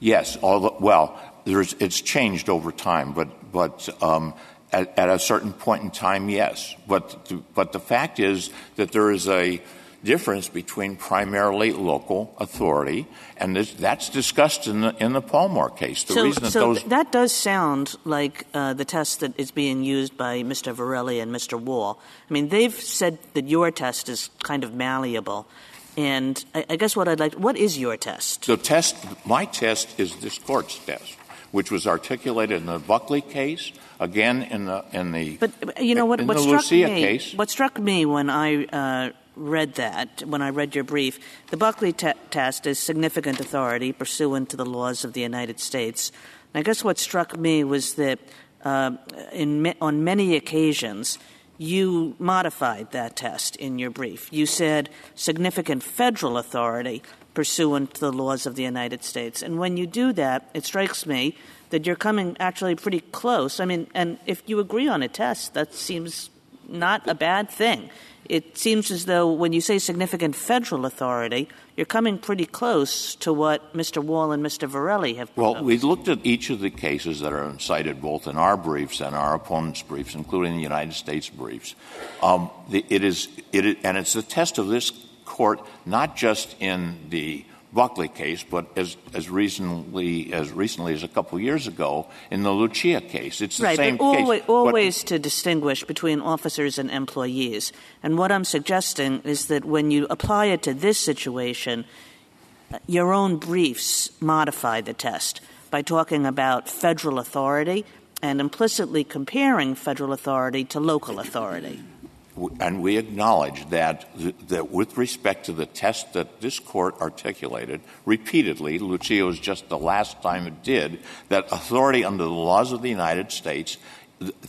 I: Yes, although, well, there's, it's changed over time, but, but um, at, at a certain point in time, yes. But, the- but the fact is that there is a difference between primarily local authority, and this, that's discussed in the, in the Palmore case. The
D: so,
I: reason that
D: so
I: those
D: that does sound like uh, the test that is being used by Mr. Verrilli and Mr. Wall. I mean, they've said that your test is kind of malleable. And I, I guess what I'd like, what is your test?
I: The test, my test is this court's test, which was articulated in the Buckley case, again in the in the.
D: But you know what? What
I: the
D: struck
I: Lucia
D: me.
I: case.
D: What struck me when I uh, read that, when I read your brief, the Buckley te- test is significant authority pursuant to the laws of the United States. And I guess what struck me was that uh, in on many occasions you modified that test in your brief. You said significant federal authority pursuant to the laws of the United States. And when you do that, it strikes me that you're coming actually pretty close. I mean, and if you agree on a test, that seems not a bad thing. It seems as though when you say significant federal authority, you're coming pretty close to what Mr. Wall and Mr. Verrilli have
I: Well, we've looked at each of the cases that are cited both in our briefs and our opponents' briefs, including the United States briefs. Um, the, it is, it and it's the test of this court, not just in the Buckley case, but as, as recently as recently as a couple years ago in the Lucia case. It's the
D: right,
I: same
D: but always,
I: case. But-
D: always to distinguish between officers and employees. And what I'm suggesting is that when you apply it to this situation, your own briefs modify the test by talking about federal authority and implicitly comparing federal authority to local authority.
I: And we acknowledge that, that with respect to the test that this court articulated repeatedly, Lucia was just the last time it did, that authority under the laws of the United States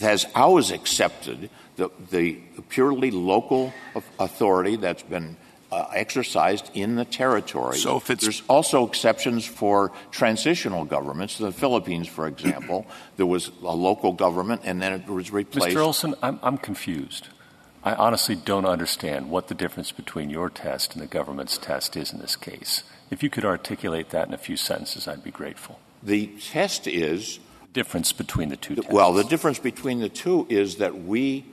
I: has always accepted the, the purely local authority that's been uh, exercised in the territory.
F: So if it's-
I: There's also exceptions for transitional governments. The Philippines, for example, there was a local government and then it was replaced.
J: Mr. Olson, I'm, I'm confused. I honestly don't understand what the difference between your test and the government's test is in this case. If you could articulate that in a few sentences, I'd be grateful.
I: The test is
J: Difference between the two tests.
I: Well, the difference between the two is that we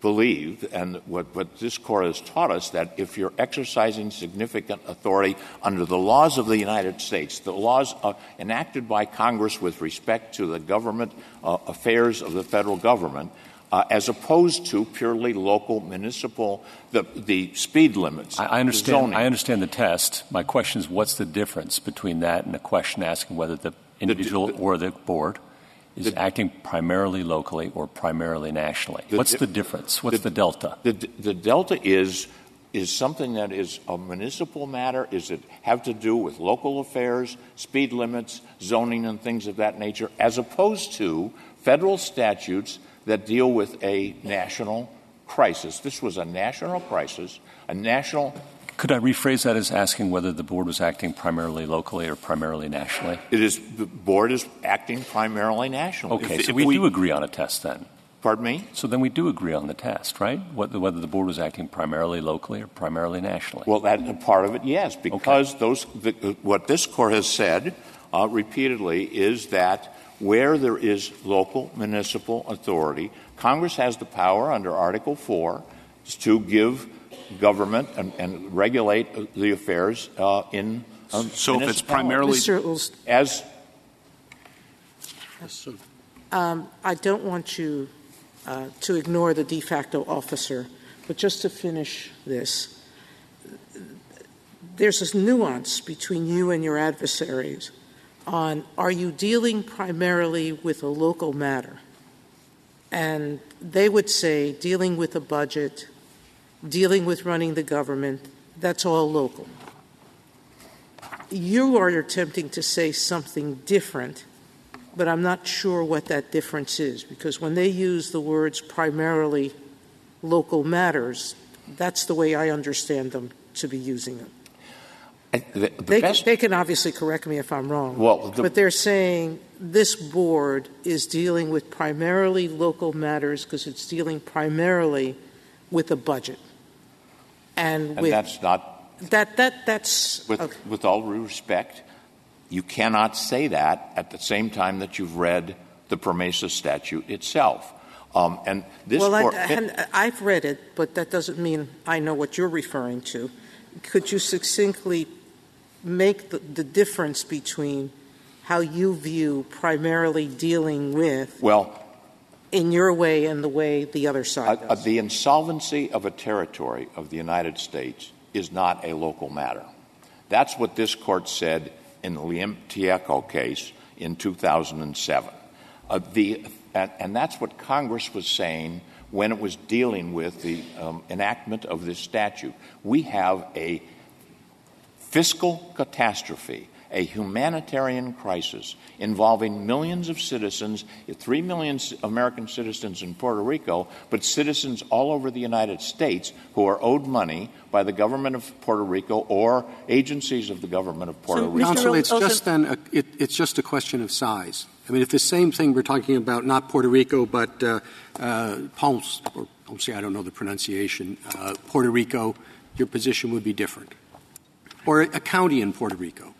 I: believe, and what, what this court has taught us, that if you're exercising significant authority under the laws of the United States, the laws uh, enacted by Congress with respect to the government uh, affairs of the federal government, Uh, as opposed to purely local, municipal, the, the speed limits.
J: I, I understand.
I: zoning.
J: I understand the test. My question is, what's the difference between that and a question asking whether the individual
I: the-
J: or the board is
I: the-
J: acting primarily locally or primarily nationally?
I: The
J: what's the difference? What's the,
I: the-
J: delta?
I: The, the delta is is something that is a municipal matter. Is it have to do with local affairs, speed limits, zoning, and things of that nature, as opposed to federal statutes that deal with a national crisis. This was a national crisis, a national.
J: Could I rephrase that as asking whether the board was acting primarily locally or primarily nationally?
I: It is the board is acting primarily nationally.
J: Okay,
I: If-
J: so
I: if
J: we, do agree on a test then.
I: Pardon me.
J: So then we do agree on the test, right? Whether, whether the board was acting primarily locally or primarily nationally.
I: Well, that part of it, yes, because those the, what this court has said uh, repeatedly is that where there is local municipal authority, Congress has the power under Article Four to give government and, and regulate the affairs uh, in. Um,
F: So if it's primarily-
C: Mr.
I: As
C: Um, I don't want you uh, to ignore the de facto officer, but just to finish this, there's this nuance between you and your adversaries on are you dealing primarily with a local matter? And they would say dealing with a budget, dealing with running the government, that's all local. You are attempting to say something different but I'm not sure what that difference is because when they use the words primarily local matters, that's the way I understand them to be using them.
I: The, the
C: They,
I: best,
C: they can obviously correct me if I'm wrong.
I: Well, the-
C: but they're saying this board is dealing with primarily local matters because it's dealing primarily with a budget. And,
I: and
C: with
I: that's not
C: that, that, that's
I: with,
C: okay.
I: with all due respect, you cannot say that at the same time that you've read the PROMESA statute itself. Um, and this
C: well,
I: court,
C: I, I've read it, but that doesn't mean I know what you're referring to. Could you succinctly make the, the difference between how you view primarily dealing with,
I: well,
C: in your way and the way the other side
I: uh,
C: does?
I: the insolvency of a territory of the United States is not a local matter. That's what this court said in the Liam Tieko case in 2007. Uh, the, and, and, that's what Congress was saying when it was dealing with the um, enactment of this statute. We have a fiscal catastrophe, a humanitarian crisis involving millions of citizens, 3 million American citizens in Puerto Rico, but citizens all over the United States who are owed money by the government of Puerto Rico or agencies of the government of Puerto
D: So,
I: Rico.
A: Counsel, it's just then a, it, it's just a question of size. I mean, if the same thing we're talking about, not Puerto Rico, but uh, uh, Ponce, or Ponce, I don't know the pronunciation, uh, Puerto Rico, your position would be different. Or a county in Puerto Rico.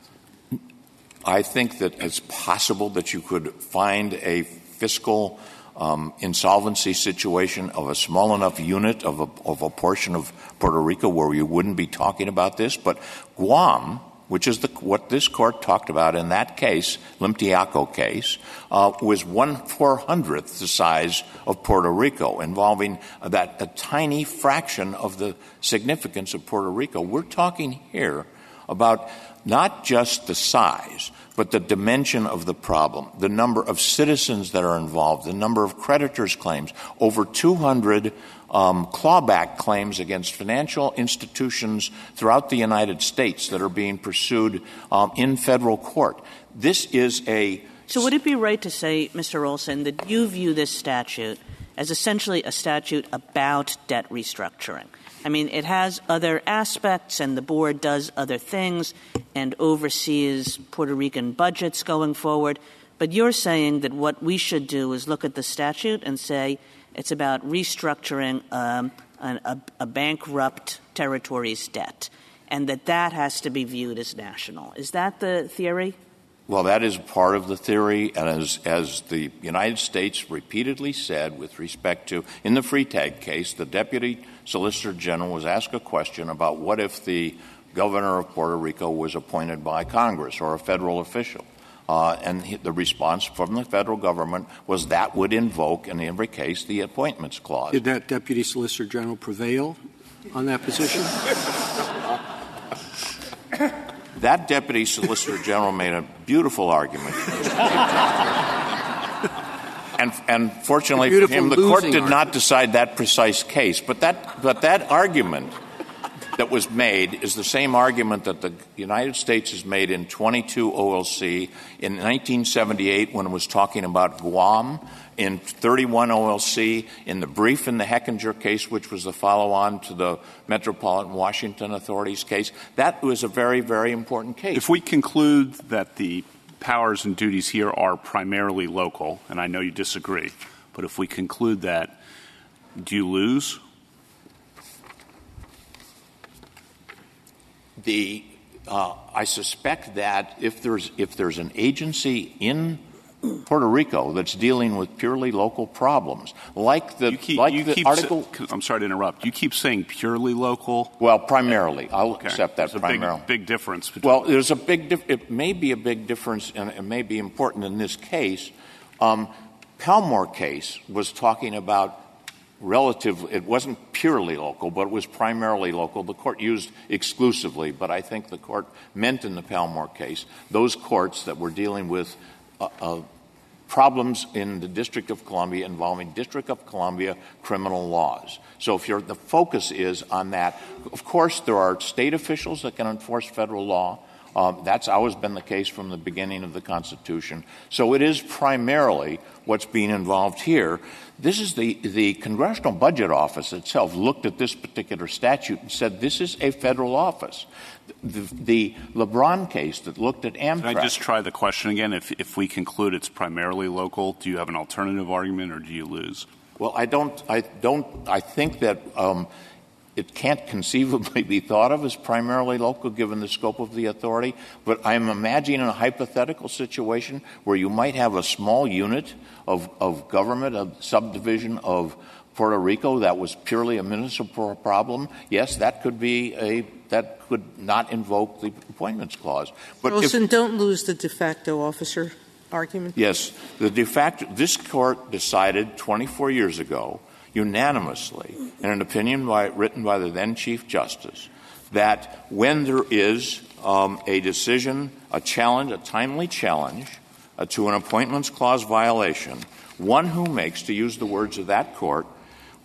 I: I think that it's possible that you could find a fiscal um, insolvency situation of a small enough unit of a, of a portion of Puerto Rico where you wouldn't be talking about this. But Guam, which is the, what this court talked about in that case, Limtiaco case, uh, was one four hundredth the size of Puerto Rico, involving that a tiny fraction of the significance of Puerto Rico. We're talking here about not just the size, but the dimension of the problem, the number of citizens that are involved, the number of creditors' claims, over 200 um, clawback claims against financial institutions throughout the United States that are being pursued um, in federal court. This is a.
D: So, would it be right to say, Mr. Olson, that you view this statute as essentially a statute about debt restructuring? I mean, it has other aspects, and the board does other things and oversees Puerto Rican budgets going forward. But you're saying that what we should do is look at the statute and say it's about restructuring um, an, a, a bankrupt territory's debt, and that that has to be viewed as national. Is that the theory?
I: Well, that is part of the theory, and as, as the United States repeatedly said with respect to, in the Freytag case, the Deputy Solicitor General was asked a question about what if the governor of Puerto Rico was appointed by Congress or a federal official. Uh, and he, the response from the federal government was that would invoke, in every case, the appointments clause.
A: Did that Deputy Solicitor General prevail on that position?
I: That Deputy Solicitor General made a beautiful argument. and, and fortunately for him, the court did
A: argument.
I: not decide that precise case. But that, but that argument that was made is the same argument that the United States has made in 22 OLC in 1978 when it was talking about Guam, in 31 OLC, in the brief in the Hechinger case, which was the follow on to the Metropolitan Washington Authorities case. That was a very, very important case.
F: If we conclude that the powers and duties here are primarily local, and I know you disagree, but if we conclude that, do you lose?
I: the uh, I suspect that if there's if there's an agency in Puerto Rico that's dealing with purely local problems, like the
F: You keep,
I: like
F: you
I: the
F: keep
I: article.
F: sa- I'm sorry to interrupt. You keep saying purely local.
I: well, primarily, I'll
F: Okay.
I: accept that
F: There's a big, big difference. Between
I: Well, there's a big. Dif- it may be a big difference, and it may be important in this case. Um, Palmore case was talking about relative. It wasn't purely local, but it was primarily local. The court used exclusively, but I think the court meant in the Palmore case those courts that were dealing with. Uh, uh, problems in the District of Columbia involving District of Columbia criminal laws. So if you're, the focus is on that, of course there are state officials that can enforce federal law. Um, that's always been the case from the beginning of the Constitution. So it is primarily what's being involved here. This is the, the Congressional Budget Office itself looked at this particular statute and said this is a federal office. The, the LeBron case that looked at Amtrak.
F: Can I just try the question again? If, if we conclude it's primarily local, do you have an alternative argument or do you lose?
I: Well, I don't. I don't. I think that um, it can't conceivably be thought of as primarily local given the scope of the authority, but I'm imagining a hypothetical situation where you might have a small unit of, of government, a subdivision of Puerto Rico that was purely a municipal problem. Yes, that could be a that could not invoke the appointments clause.
C: But don't lose the de facto officer argument.
I: Yes, the de facto. This court decided 24 years ago unanimously in an opinion by, written by the then Chief Justice that when there is um, a decision, a challenge, a timely challenge uh, to an appointments clause violation, one who makes, to use the words of that court,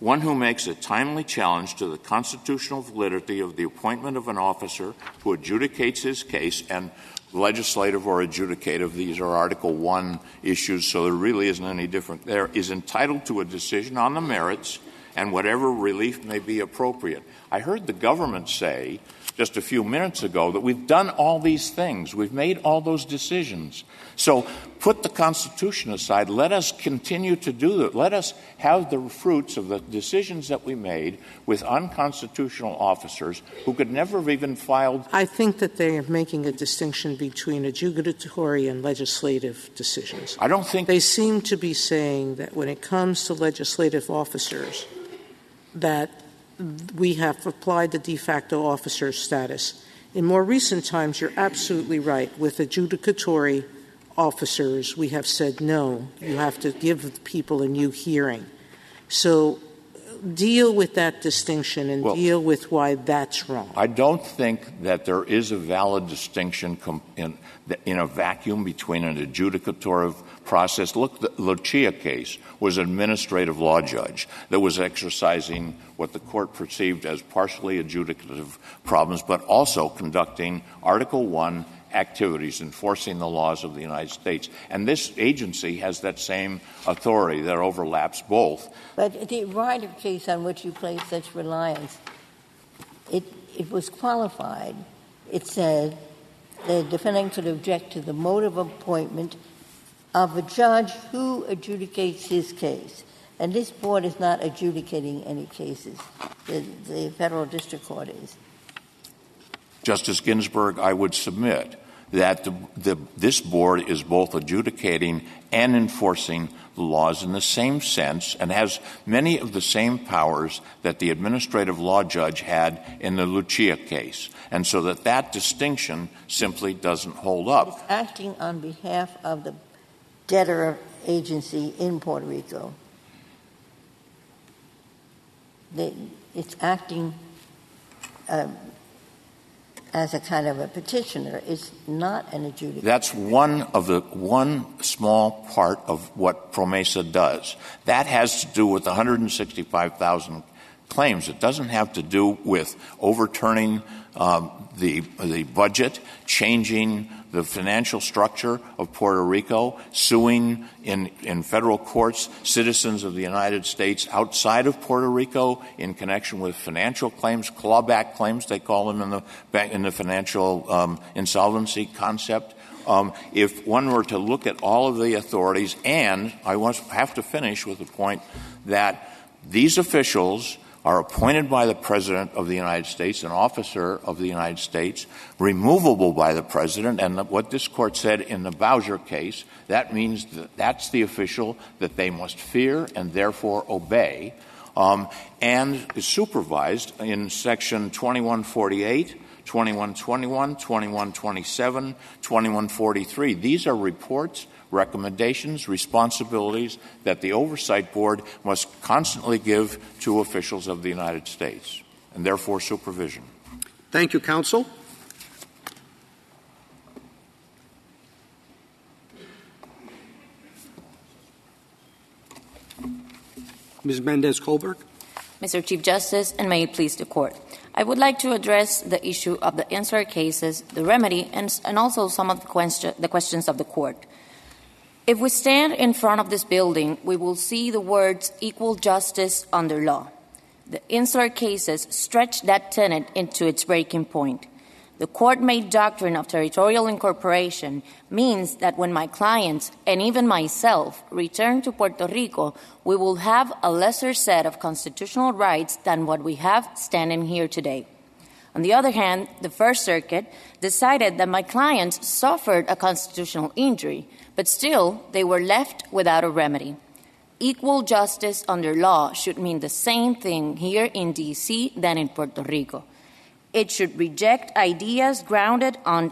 I: one who makes a timely challenge to the constitutional validity of the appointment of an officer who adjudicates his case and legislative or adjudicative, these are Article 1 issues, so there really isn't any different there, is entitled to a decision on the merits and whatever relief may be appropriate. I heard the government say just a few minutes ago that we've done all these things, we've made all those decisions. So put the Constitution aside. Let us continue to do that. Let us have the fruits of the decisions that we made with unconstitutional officers who could never have even filed.
C: I think that they are making a distinction between adjudicatory and legislative decisions.
I: I don't think
C: they seem to be saying that when it comes to legislative officers, that we have applied the de facto officer status. In more recent times, you're absolutely right. With adjudicatory officers, we have said no, you have to give people a new hearing. So deal with that distinction and well, deal with why that's wrong.
I: I don't think that there is a valid distinction in, in a vacuum between an adjudicatory process. Look, the Lucia case was an administrative law judge that was exercising what the court perceived as partially adjudicative problems, but also conducting Article 1 activities enforcing the laws of the United States. And this agency has that same authority that overlaps both.
E: But the Ryder case on which you place such reliance, it, it was qualified. It said the defendant could object to the mode of appointment of a judge who adjudicates his case. And this board is not adjudicating any cases. The, the federal district court is.
I: Justice Ginsburg, I would submit that the, the, this board is both adjudicating and enforcing the laws in the same sense and has many of the same powers that the administrative law judge had in the Lucia case. And so that that distinction simply doesn't hold up.
E: It's acting on behalf of the debtor agency in Puerto Rico. it's acting um, as a kind of a petitioner It's not an adjudicator.
I: That's one of the one small part of what PROMESA does. That has to do with 165,000 claims. It doesn't have to do with overturning um, the the budget, changing the financial structure of Puerto Rico, suing in, in federal courts citizens of the United States outside of Puerto Rico in connection with financial claims, clawback claims, they call them in the, in the financial um, insolvency concept. Um, if one were to look at all of the authorities, and I have to finish with the point that these officials are appointed by the President of the United States, an officer of the United States, removable by the President, and what this Court said in the Bowser case, that means that that's the official that they must fear and therefore obey, um, and is supervised in Section 2148, 2121, 2127, 2143. These are reports recommendations, responsibilities that the oversight board must constantly give to officials of the United States, and therefore supervision.
A: Thank you, counsel. Ms. Mendez Colberg.
L: Mr. Chief Justice, and may it please the court. I would like to address the issue of the insular cases, the remedy, and, and also some of the, question, the questions of the court. If we stand in front of this building, we will see the words equal justice under law. The insular cases stretch that tenet into its breaking point. The court made doctrine of territorial incorporation means that when my clients and even myself return to Puerto Rico, we will have a lesser set of constitutional rights than what we have standing here today. On the other hand, the First Circuit decided that my clients suffered a constitutional injury, but still they were left without a remedy. Equal justice under law should mean the same thing here in D.C. than in Puerto Rico. It should reject ideas grounded on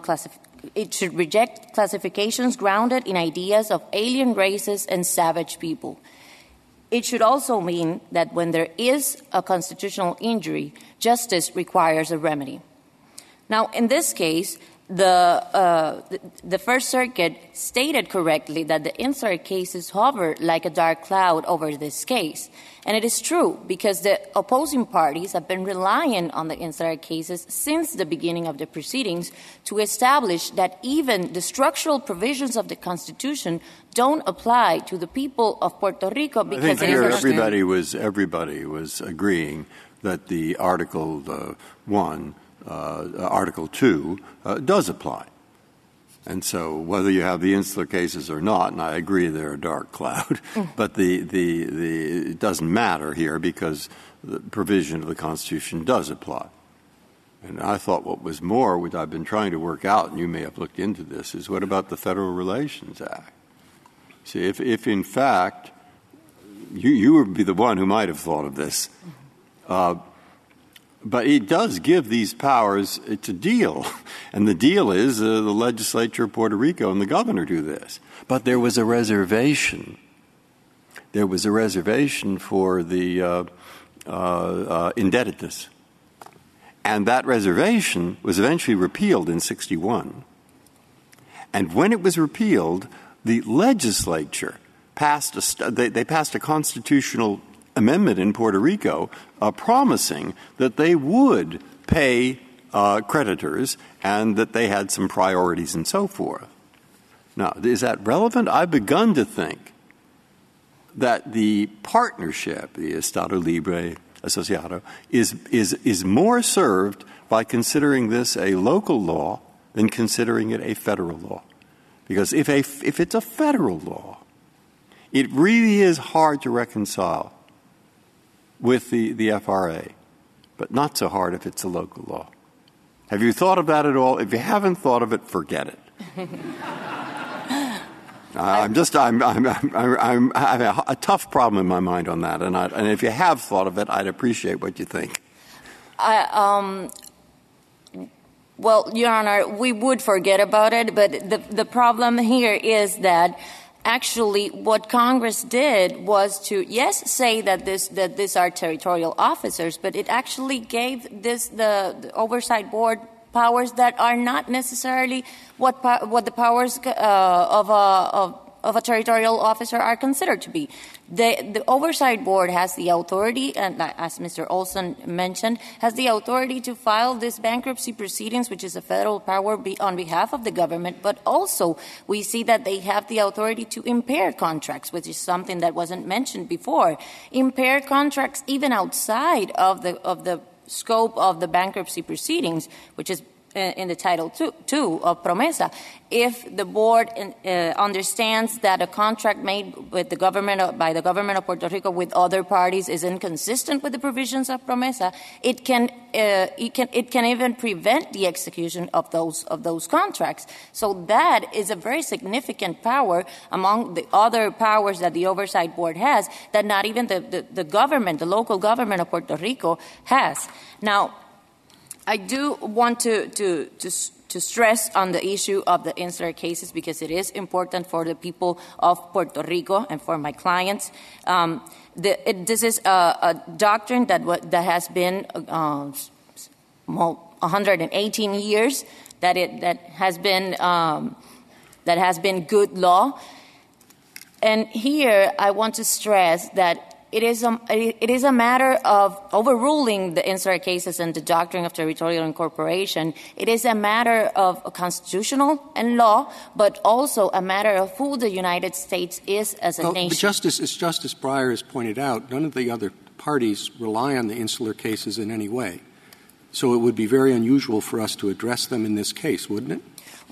L: it should reject classifications grounded in ideas of alien races and savage people. It should also mean that when there is a constitutional injury, justice requires a remedy. Now, in this case, the, uh, the, First Circuit stated correctly that the insular cases hover like a dark cloud over this case. And it is true because the opposing parties have been relying on the insular cases since the beginning of the proceedings to establish that even the structural provisions of the Constitution don't apply to the people of Puerto Rico because
H: I think here everybody was everybody was agreeing that the Article uh, One Uh, uh, Article 2 uh, does apply. And so, whether you have the insular cases or not, and I agree they're a dark cloud, mm. but the, the, the, it doesn't matter here because the provision of the Constitution does apply. And I thought what was more, what I've been trying to work out, and you may have looked into this, is what about the Federal Relations Act? See, if, if in fact, you, you would be the one who might have thought of this. Uh, But it does give these powers, a deal. And the deal is uh, the legislature of Puerto Rico and the governor do this. But there was a reservation. There was a reservation for the uh, uh, uh indebtedness. And that reservation was eventually repealed in 61. And when it was repealed, the legislature passed a, they, they passed a constitutional amendment in Puerto Rico uh, promising that they would pay uh, creditors and that they had some priorities and so forth. Now, is that relevant? I've begun to think that the partnership, the Estado Libre Asociado, is, is, is more served by considering this a local law than considering it a federal law. Because if, a, if it's a federal law, it really is hard to reconcile with the, the FRA, but not so hard if it's a local law. Have you thought of that at all? If you haven't thought of it, forget it. I'm just I'm I'm I'm, I'm I have a, a, tough problem in my mind on that, and I, and if you have thought of it, I'd appreciate what you think.
L: I, um, well, Your Honor, we would forget about it, but the the problem here is that actually what Congress did was to, yes, say that this, that these are territorial officers, but it actually gave this, the, the oversight board powers that are not necessarily what, what the powers uh, of, a, of of a territorial officer are considered to be. The, the, oversight board has the authority, and as Mr. Olson mentioned, has the authority to file these bankruptcy proceedings, which is a federal power be, on behalf of the government. But also, we see that they have the authority to impair contracts, which is something that wasn't mentioned before. Impair contracts even outside of the of the scope of the bankruptcy proceedings, which is in the Title two, two of PROMESA, if the board uh, understands that a contract made with the government of, by the government of Puerto Rico with other parties is inconsistent with the provisions of PROMESA, it can uh, it can it can even prevent the execution of those of those contracts. So that is a very significant power among the other powers that the oversight board has that not even the government, the local government of Puerto Rico has. Now I do want to, to, to, to, stress on the issue of the insular cases because it is important for the people of Puerto Rico and for my clients. Um, the, it, this is a, a doctrine that, that has been uh, 118 years that it that has been um, that has been good law. And here I want to stress that it is, a, it is a matter of overruling the insular cases and the doctrine of territorial incorporation. It is a matter of constitutional and law, but also a matter of who the United States is as a
A: well,
L: nation.
A: Justice, as Justice Breyer has pointed out, none of the other parties rely on the insular cases in any way. So it would be very unusual for us to address them in this case, wouldn't it?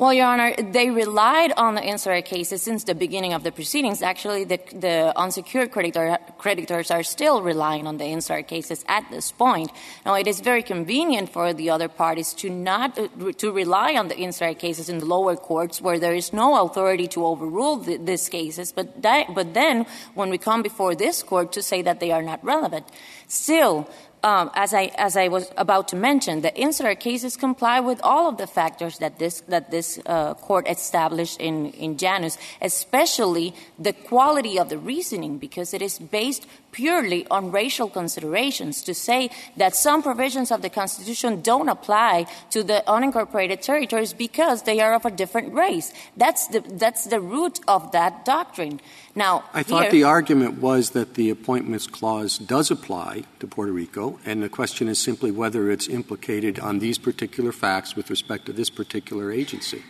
L: Well, Your Honor, they relied on the insular cases since the beginning of the proceedings. Actually, the, the unsecured creditor, creditors are still relying on the insular cases at this point. Now, it is very convenient for the other parties to not to rely on the insular cases in the lower courts where there is no authority to overrule the, these cases. But that, but then, when we come before this court to say that they are not relevant, still as, I, as I was about to mention, the insular cases comply with all of the factors that this, that this uh, court established in, in Janus, especially the quality of the reasoning, because it is based purely on racial considerations to say that some provisions of the Constitution don't apply to the unincorporated territories because they are of a different race. That's the, that's the root of that doctrine. Now,
A: I thought
L: here,
A: the argument was that the Appointments Clause does apply to Puerto Rico, and the question is simply whether it's implicated on these particular facts with respect to this particular agency.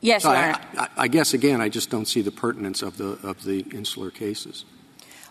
L: Yes,
A: so I, I, I guess, again, I just don't see the pertinence of the, of the insular cases.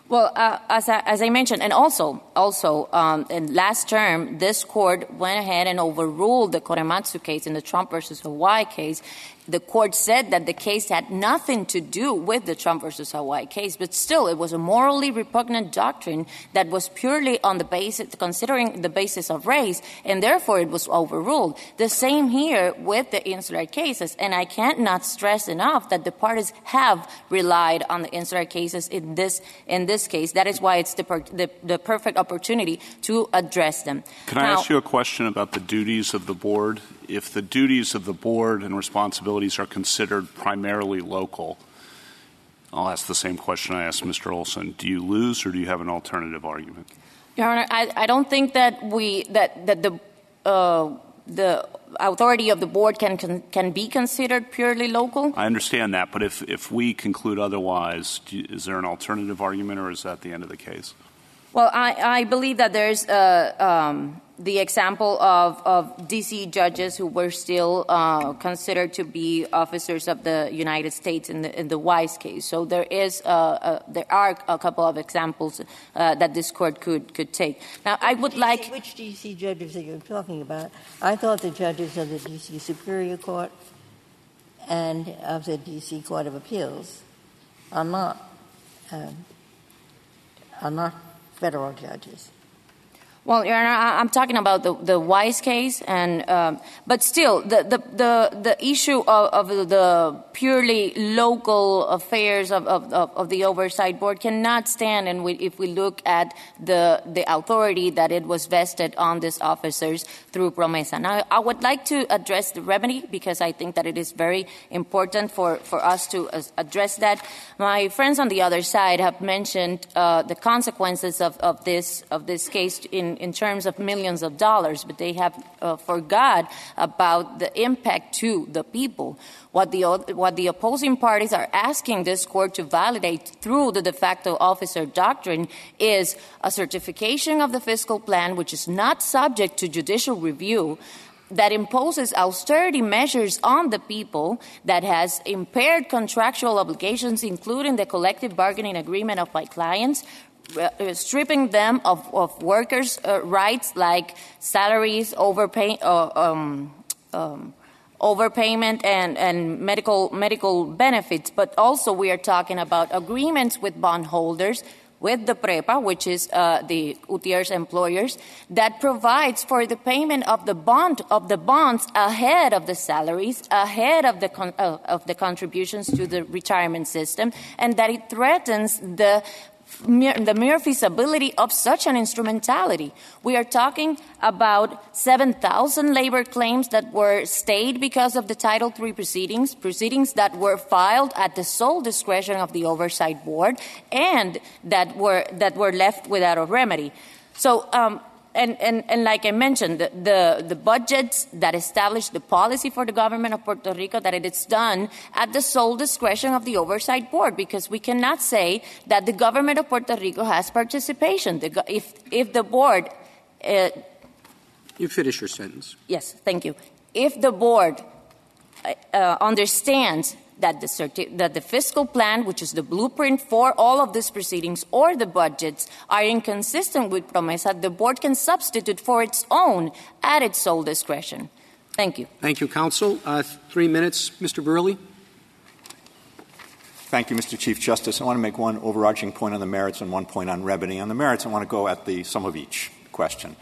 L: Well, uh, as, I, as I mentioned, and also, also um, in last term, this court went ahead and overruled the Korematsu case in the Trump versus Hawaii case. The court said that the case had nothing to do with the Trump versus Hawaii case, but still, it was a morally repugnant doctrine that was purely on the basis, considering the basis of race, and therefore it was overruled. The same here with the insular cases, and I can't not stress enough that the parties have relied on the insular cases in this in this case. That is why it's the per, the, the, perfect opportunity to address them.
F: Can I ask you a question about the duties of the board? If the duties of the board and responsibilities are considered primarily local, I'll ask the same question I asked Mr. Olson. Do you lose or do you have an alternative argument?
L: Your Honor, I, I don't think that we that that the uh, the authority of the board can, can can be considered purely local.
F: I understand that, but if if we conclude otherwise, you, is there an alternative argument, or is that the end of the case?
L: Well, I, I believe that there's uh, um, the example of, of D.C. judges who were still uh, considered to be officers of the United States in the, in the Wise case. So there is uh, uh, there are a couple of examples uh, that this court could could take. Now, I would like
E: which D.C. judges are you talking about? I thought the judges of the D.C. Superior Court and of the D.C. Court of Appeals are not um, are not federal judges.
L: Well, Your Honor, I'm talking about the, the Wise case, and um, but still, the the the, the issue of, of, the purely local affairs of, of, of, the oversight board cannot stand, and we, if we look at the the authority that it was vested on these officers through Promesa. Now, I would like to address the remedy because I think that it is very important for for us to address that. My friends on the other side have mentioned uh, the consequences of, of this of this case in in terms of millions of dollars, but they have uh, forgot about the impact to the people. What the, what the opposing parties are asking this court to validate through the de facto officer doctrine is a certification of the fiscal plan, which is not subject to judicial review, that imposes austerity measures on the people, that has impaired contractual obligations, including the collective bargaining agreement of my clients, stripping them of, of workers' uh, rights like salaries, overpay, uh, um, um, overpayment, and, and medical, medical benefits. But also, we are talking about agreements with bondholders with the PREPA, which is uh, the UTIER employers, that provides for the payment of the bond of the bonds ahead of the salaries, ahead of the con- uh, of the contributions to the retirement system, and that it threatens the the mere feasibility of such an instrumentality. We are talking about 7,000 labor claims that were stayed because of the Title III proceedings, proceedings that were filed at the sole discretion of the Oversight Board and that were, that were left without a remedy. So, um, and, and, and like I mentioned, the, the, the, budgets that establish the policy for the government of Puerto Rico, that it is done at the sole discretion of the oversight board, because we cannot say that the government of Puerto Rico has participation. The, if, if the board. Uh,
A: you finish your sentence.
L: Yes, thank you. If the board uh, understands that the, certi- that the fiscal plan, which is the blueprint for all of these proceedings, or the budgets are inconsistent with PROMESA, the board can substitute for its own at its sole discretion. Thank you.
A: Thank you, counsel. Uh, three minutes, Mr. Verrilli.
B: Thank you, Mr. Chief Justice. I want to make one overarching point on the merits and one point on remedy. On the merits, I want to go at the sum of each question.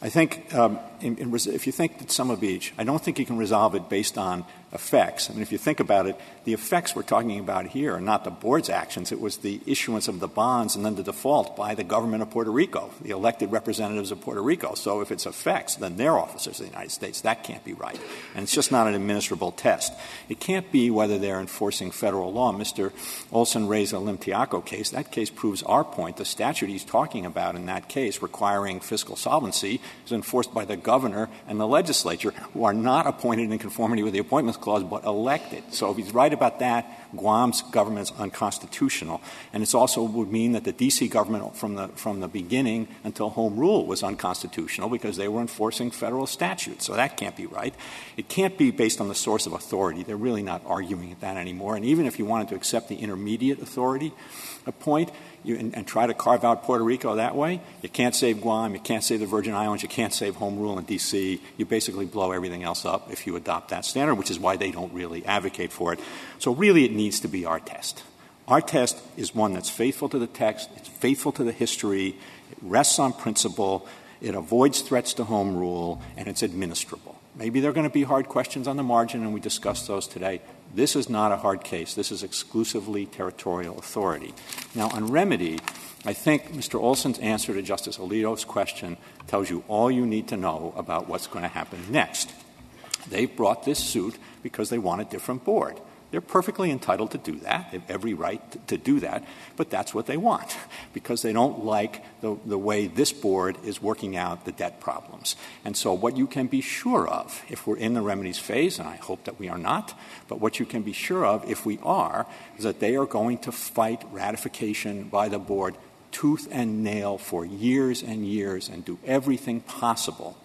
B: I think um, in, in, if you think that sum of each, I don't think you can resolve it based on effects. I mean, if you think about it, the effects we're talking about here are not the board's actions. It was the issuance of the bonds and then the default by the government of Puerto Rico, the elected representatives of Puerto Rico. So if it's effects, then they're officers of the United States. That can't be right. And it's just not an administrable test. It can't be whether they're enforcing federal law. Mr. Olson raised a Limtiaco case. That case proves our point. The statute he's talking about in that case requiring fiscal solvency is enforced by the governor and the legislature, who are not appointed in conformity with the appointments clause but elected. So if he's right about that, Guam's government is unconstitutional. And it also would mean that the D.C. government from the, from the beginning until Home Rule was unconstitutional because they were enforcing federal statutes. So that can't be right. It can't be based on the source of authority. They're really not arguing that anymore. And even if you wanted to accept the intermediate authority a point, and, and, try to carve out Puerto Rico that way, you can't save Guam, you can't save the Virgin Islands, you can't save home rule in D.C. You basically blow everything else up if you adopt that standard, which is why they don't really advocate for it. So really it needs to be our test. Our test is one that's faithful to the text, it's faithful to the history, it rests on principle, it avoids threats to home rule, and it's administrable. Maybe there are going to be hard questions on the margin, and we discussed those today. This is not a hard case. This is exclusively territorial authority. Now, on remedy, I think Mr. Olson's answer to Justice Alito's question tells you all you need to know about what's going to happen next. They've brought this suit because they want a different board. They're perfectly entitled to do that. They have every right to do that. But that's what they want because they don't like the, the way this board is working out the debt problems. And so what you can be sure of, if we're in the remedies phase, and I hope that we are not, but what you can be sure of if we are, is that they are going to fight ratification by the board tooth and nail for years and years and do everything possible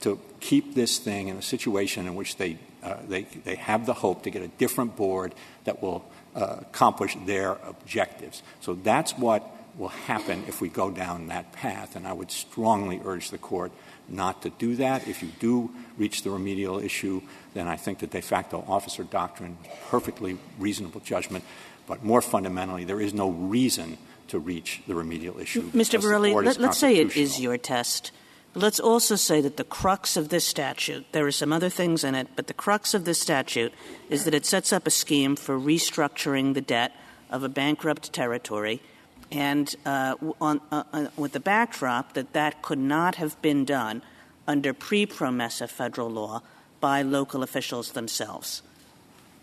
B: to keep this thing in a situation in which they they, they have the hope to get a different board that will uh, accomplish their objectives. So that's what will happen if we go down that path. And I would strongly urge the court not to do that. If you do reach the remedial issue, then I think the de facto officer doctrine, is perfectly reasonable judgment. But more fundamentally, there is no reason to reach the remedial issue.
D: Mr. Verrilli, let, us say it is your test. Let's also say that the crux of this statute, there are some other things in it, but the crux of this statute is that it sets up a scheme for restructuring the debt of a bankrupt territory, and uh, uh, uh, with the backdrop that that could not have been done under pre-PROMESA federal law by local officials themselves.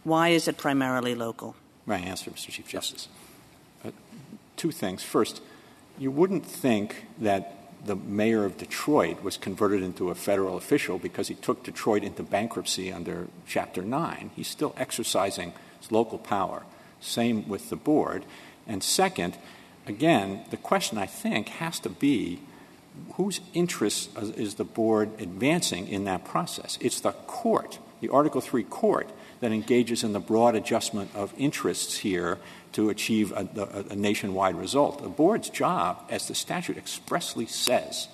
D: Why is it primarily local?
B: My answer, Mr. Chief Justice. Two things. First, you wouldn't think that the mayor of Detroit was converted into a federal official because he took Detroit into bankruptcy under Chapter 9. He's still exercising his local power. Same with the board. And second, again, the question I think has to be whose interest is the board advancing in that process? It's the court, the Article 3 court, that engages in the broad adjustment of interests here to achieve a, nationwide result. The board's job, as the statute expressly says,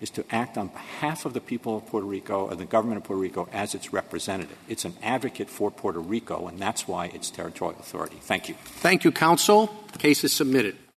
B: is to act on behalf of the people of Puerto Rico and the government of Puerto Rico as its representative. It's an advocate for Puerto Rico, and that's why it's territorial authority. Thank you.
A: Thank you, counsel. The case is submitted.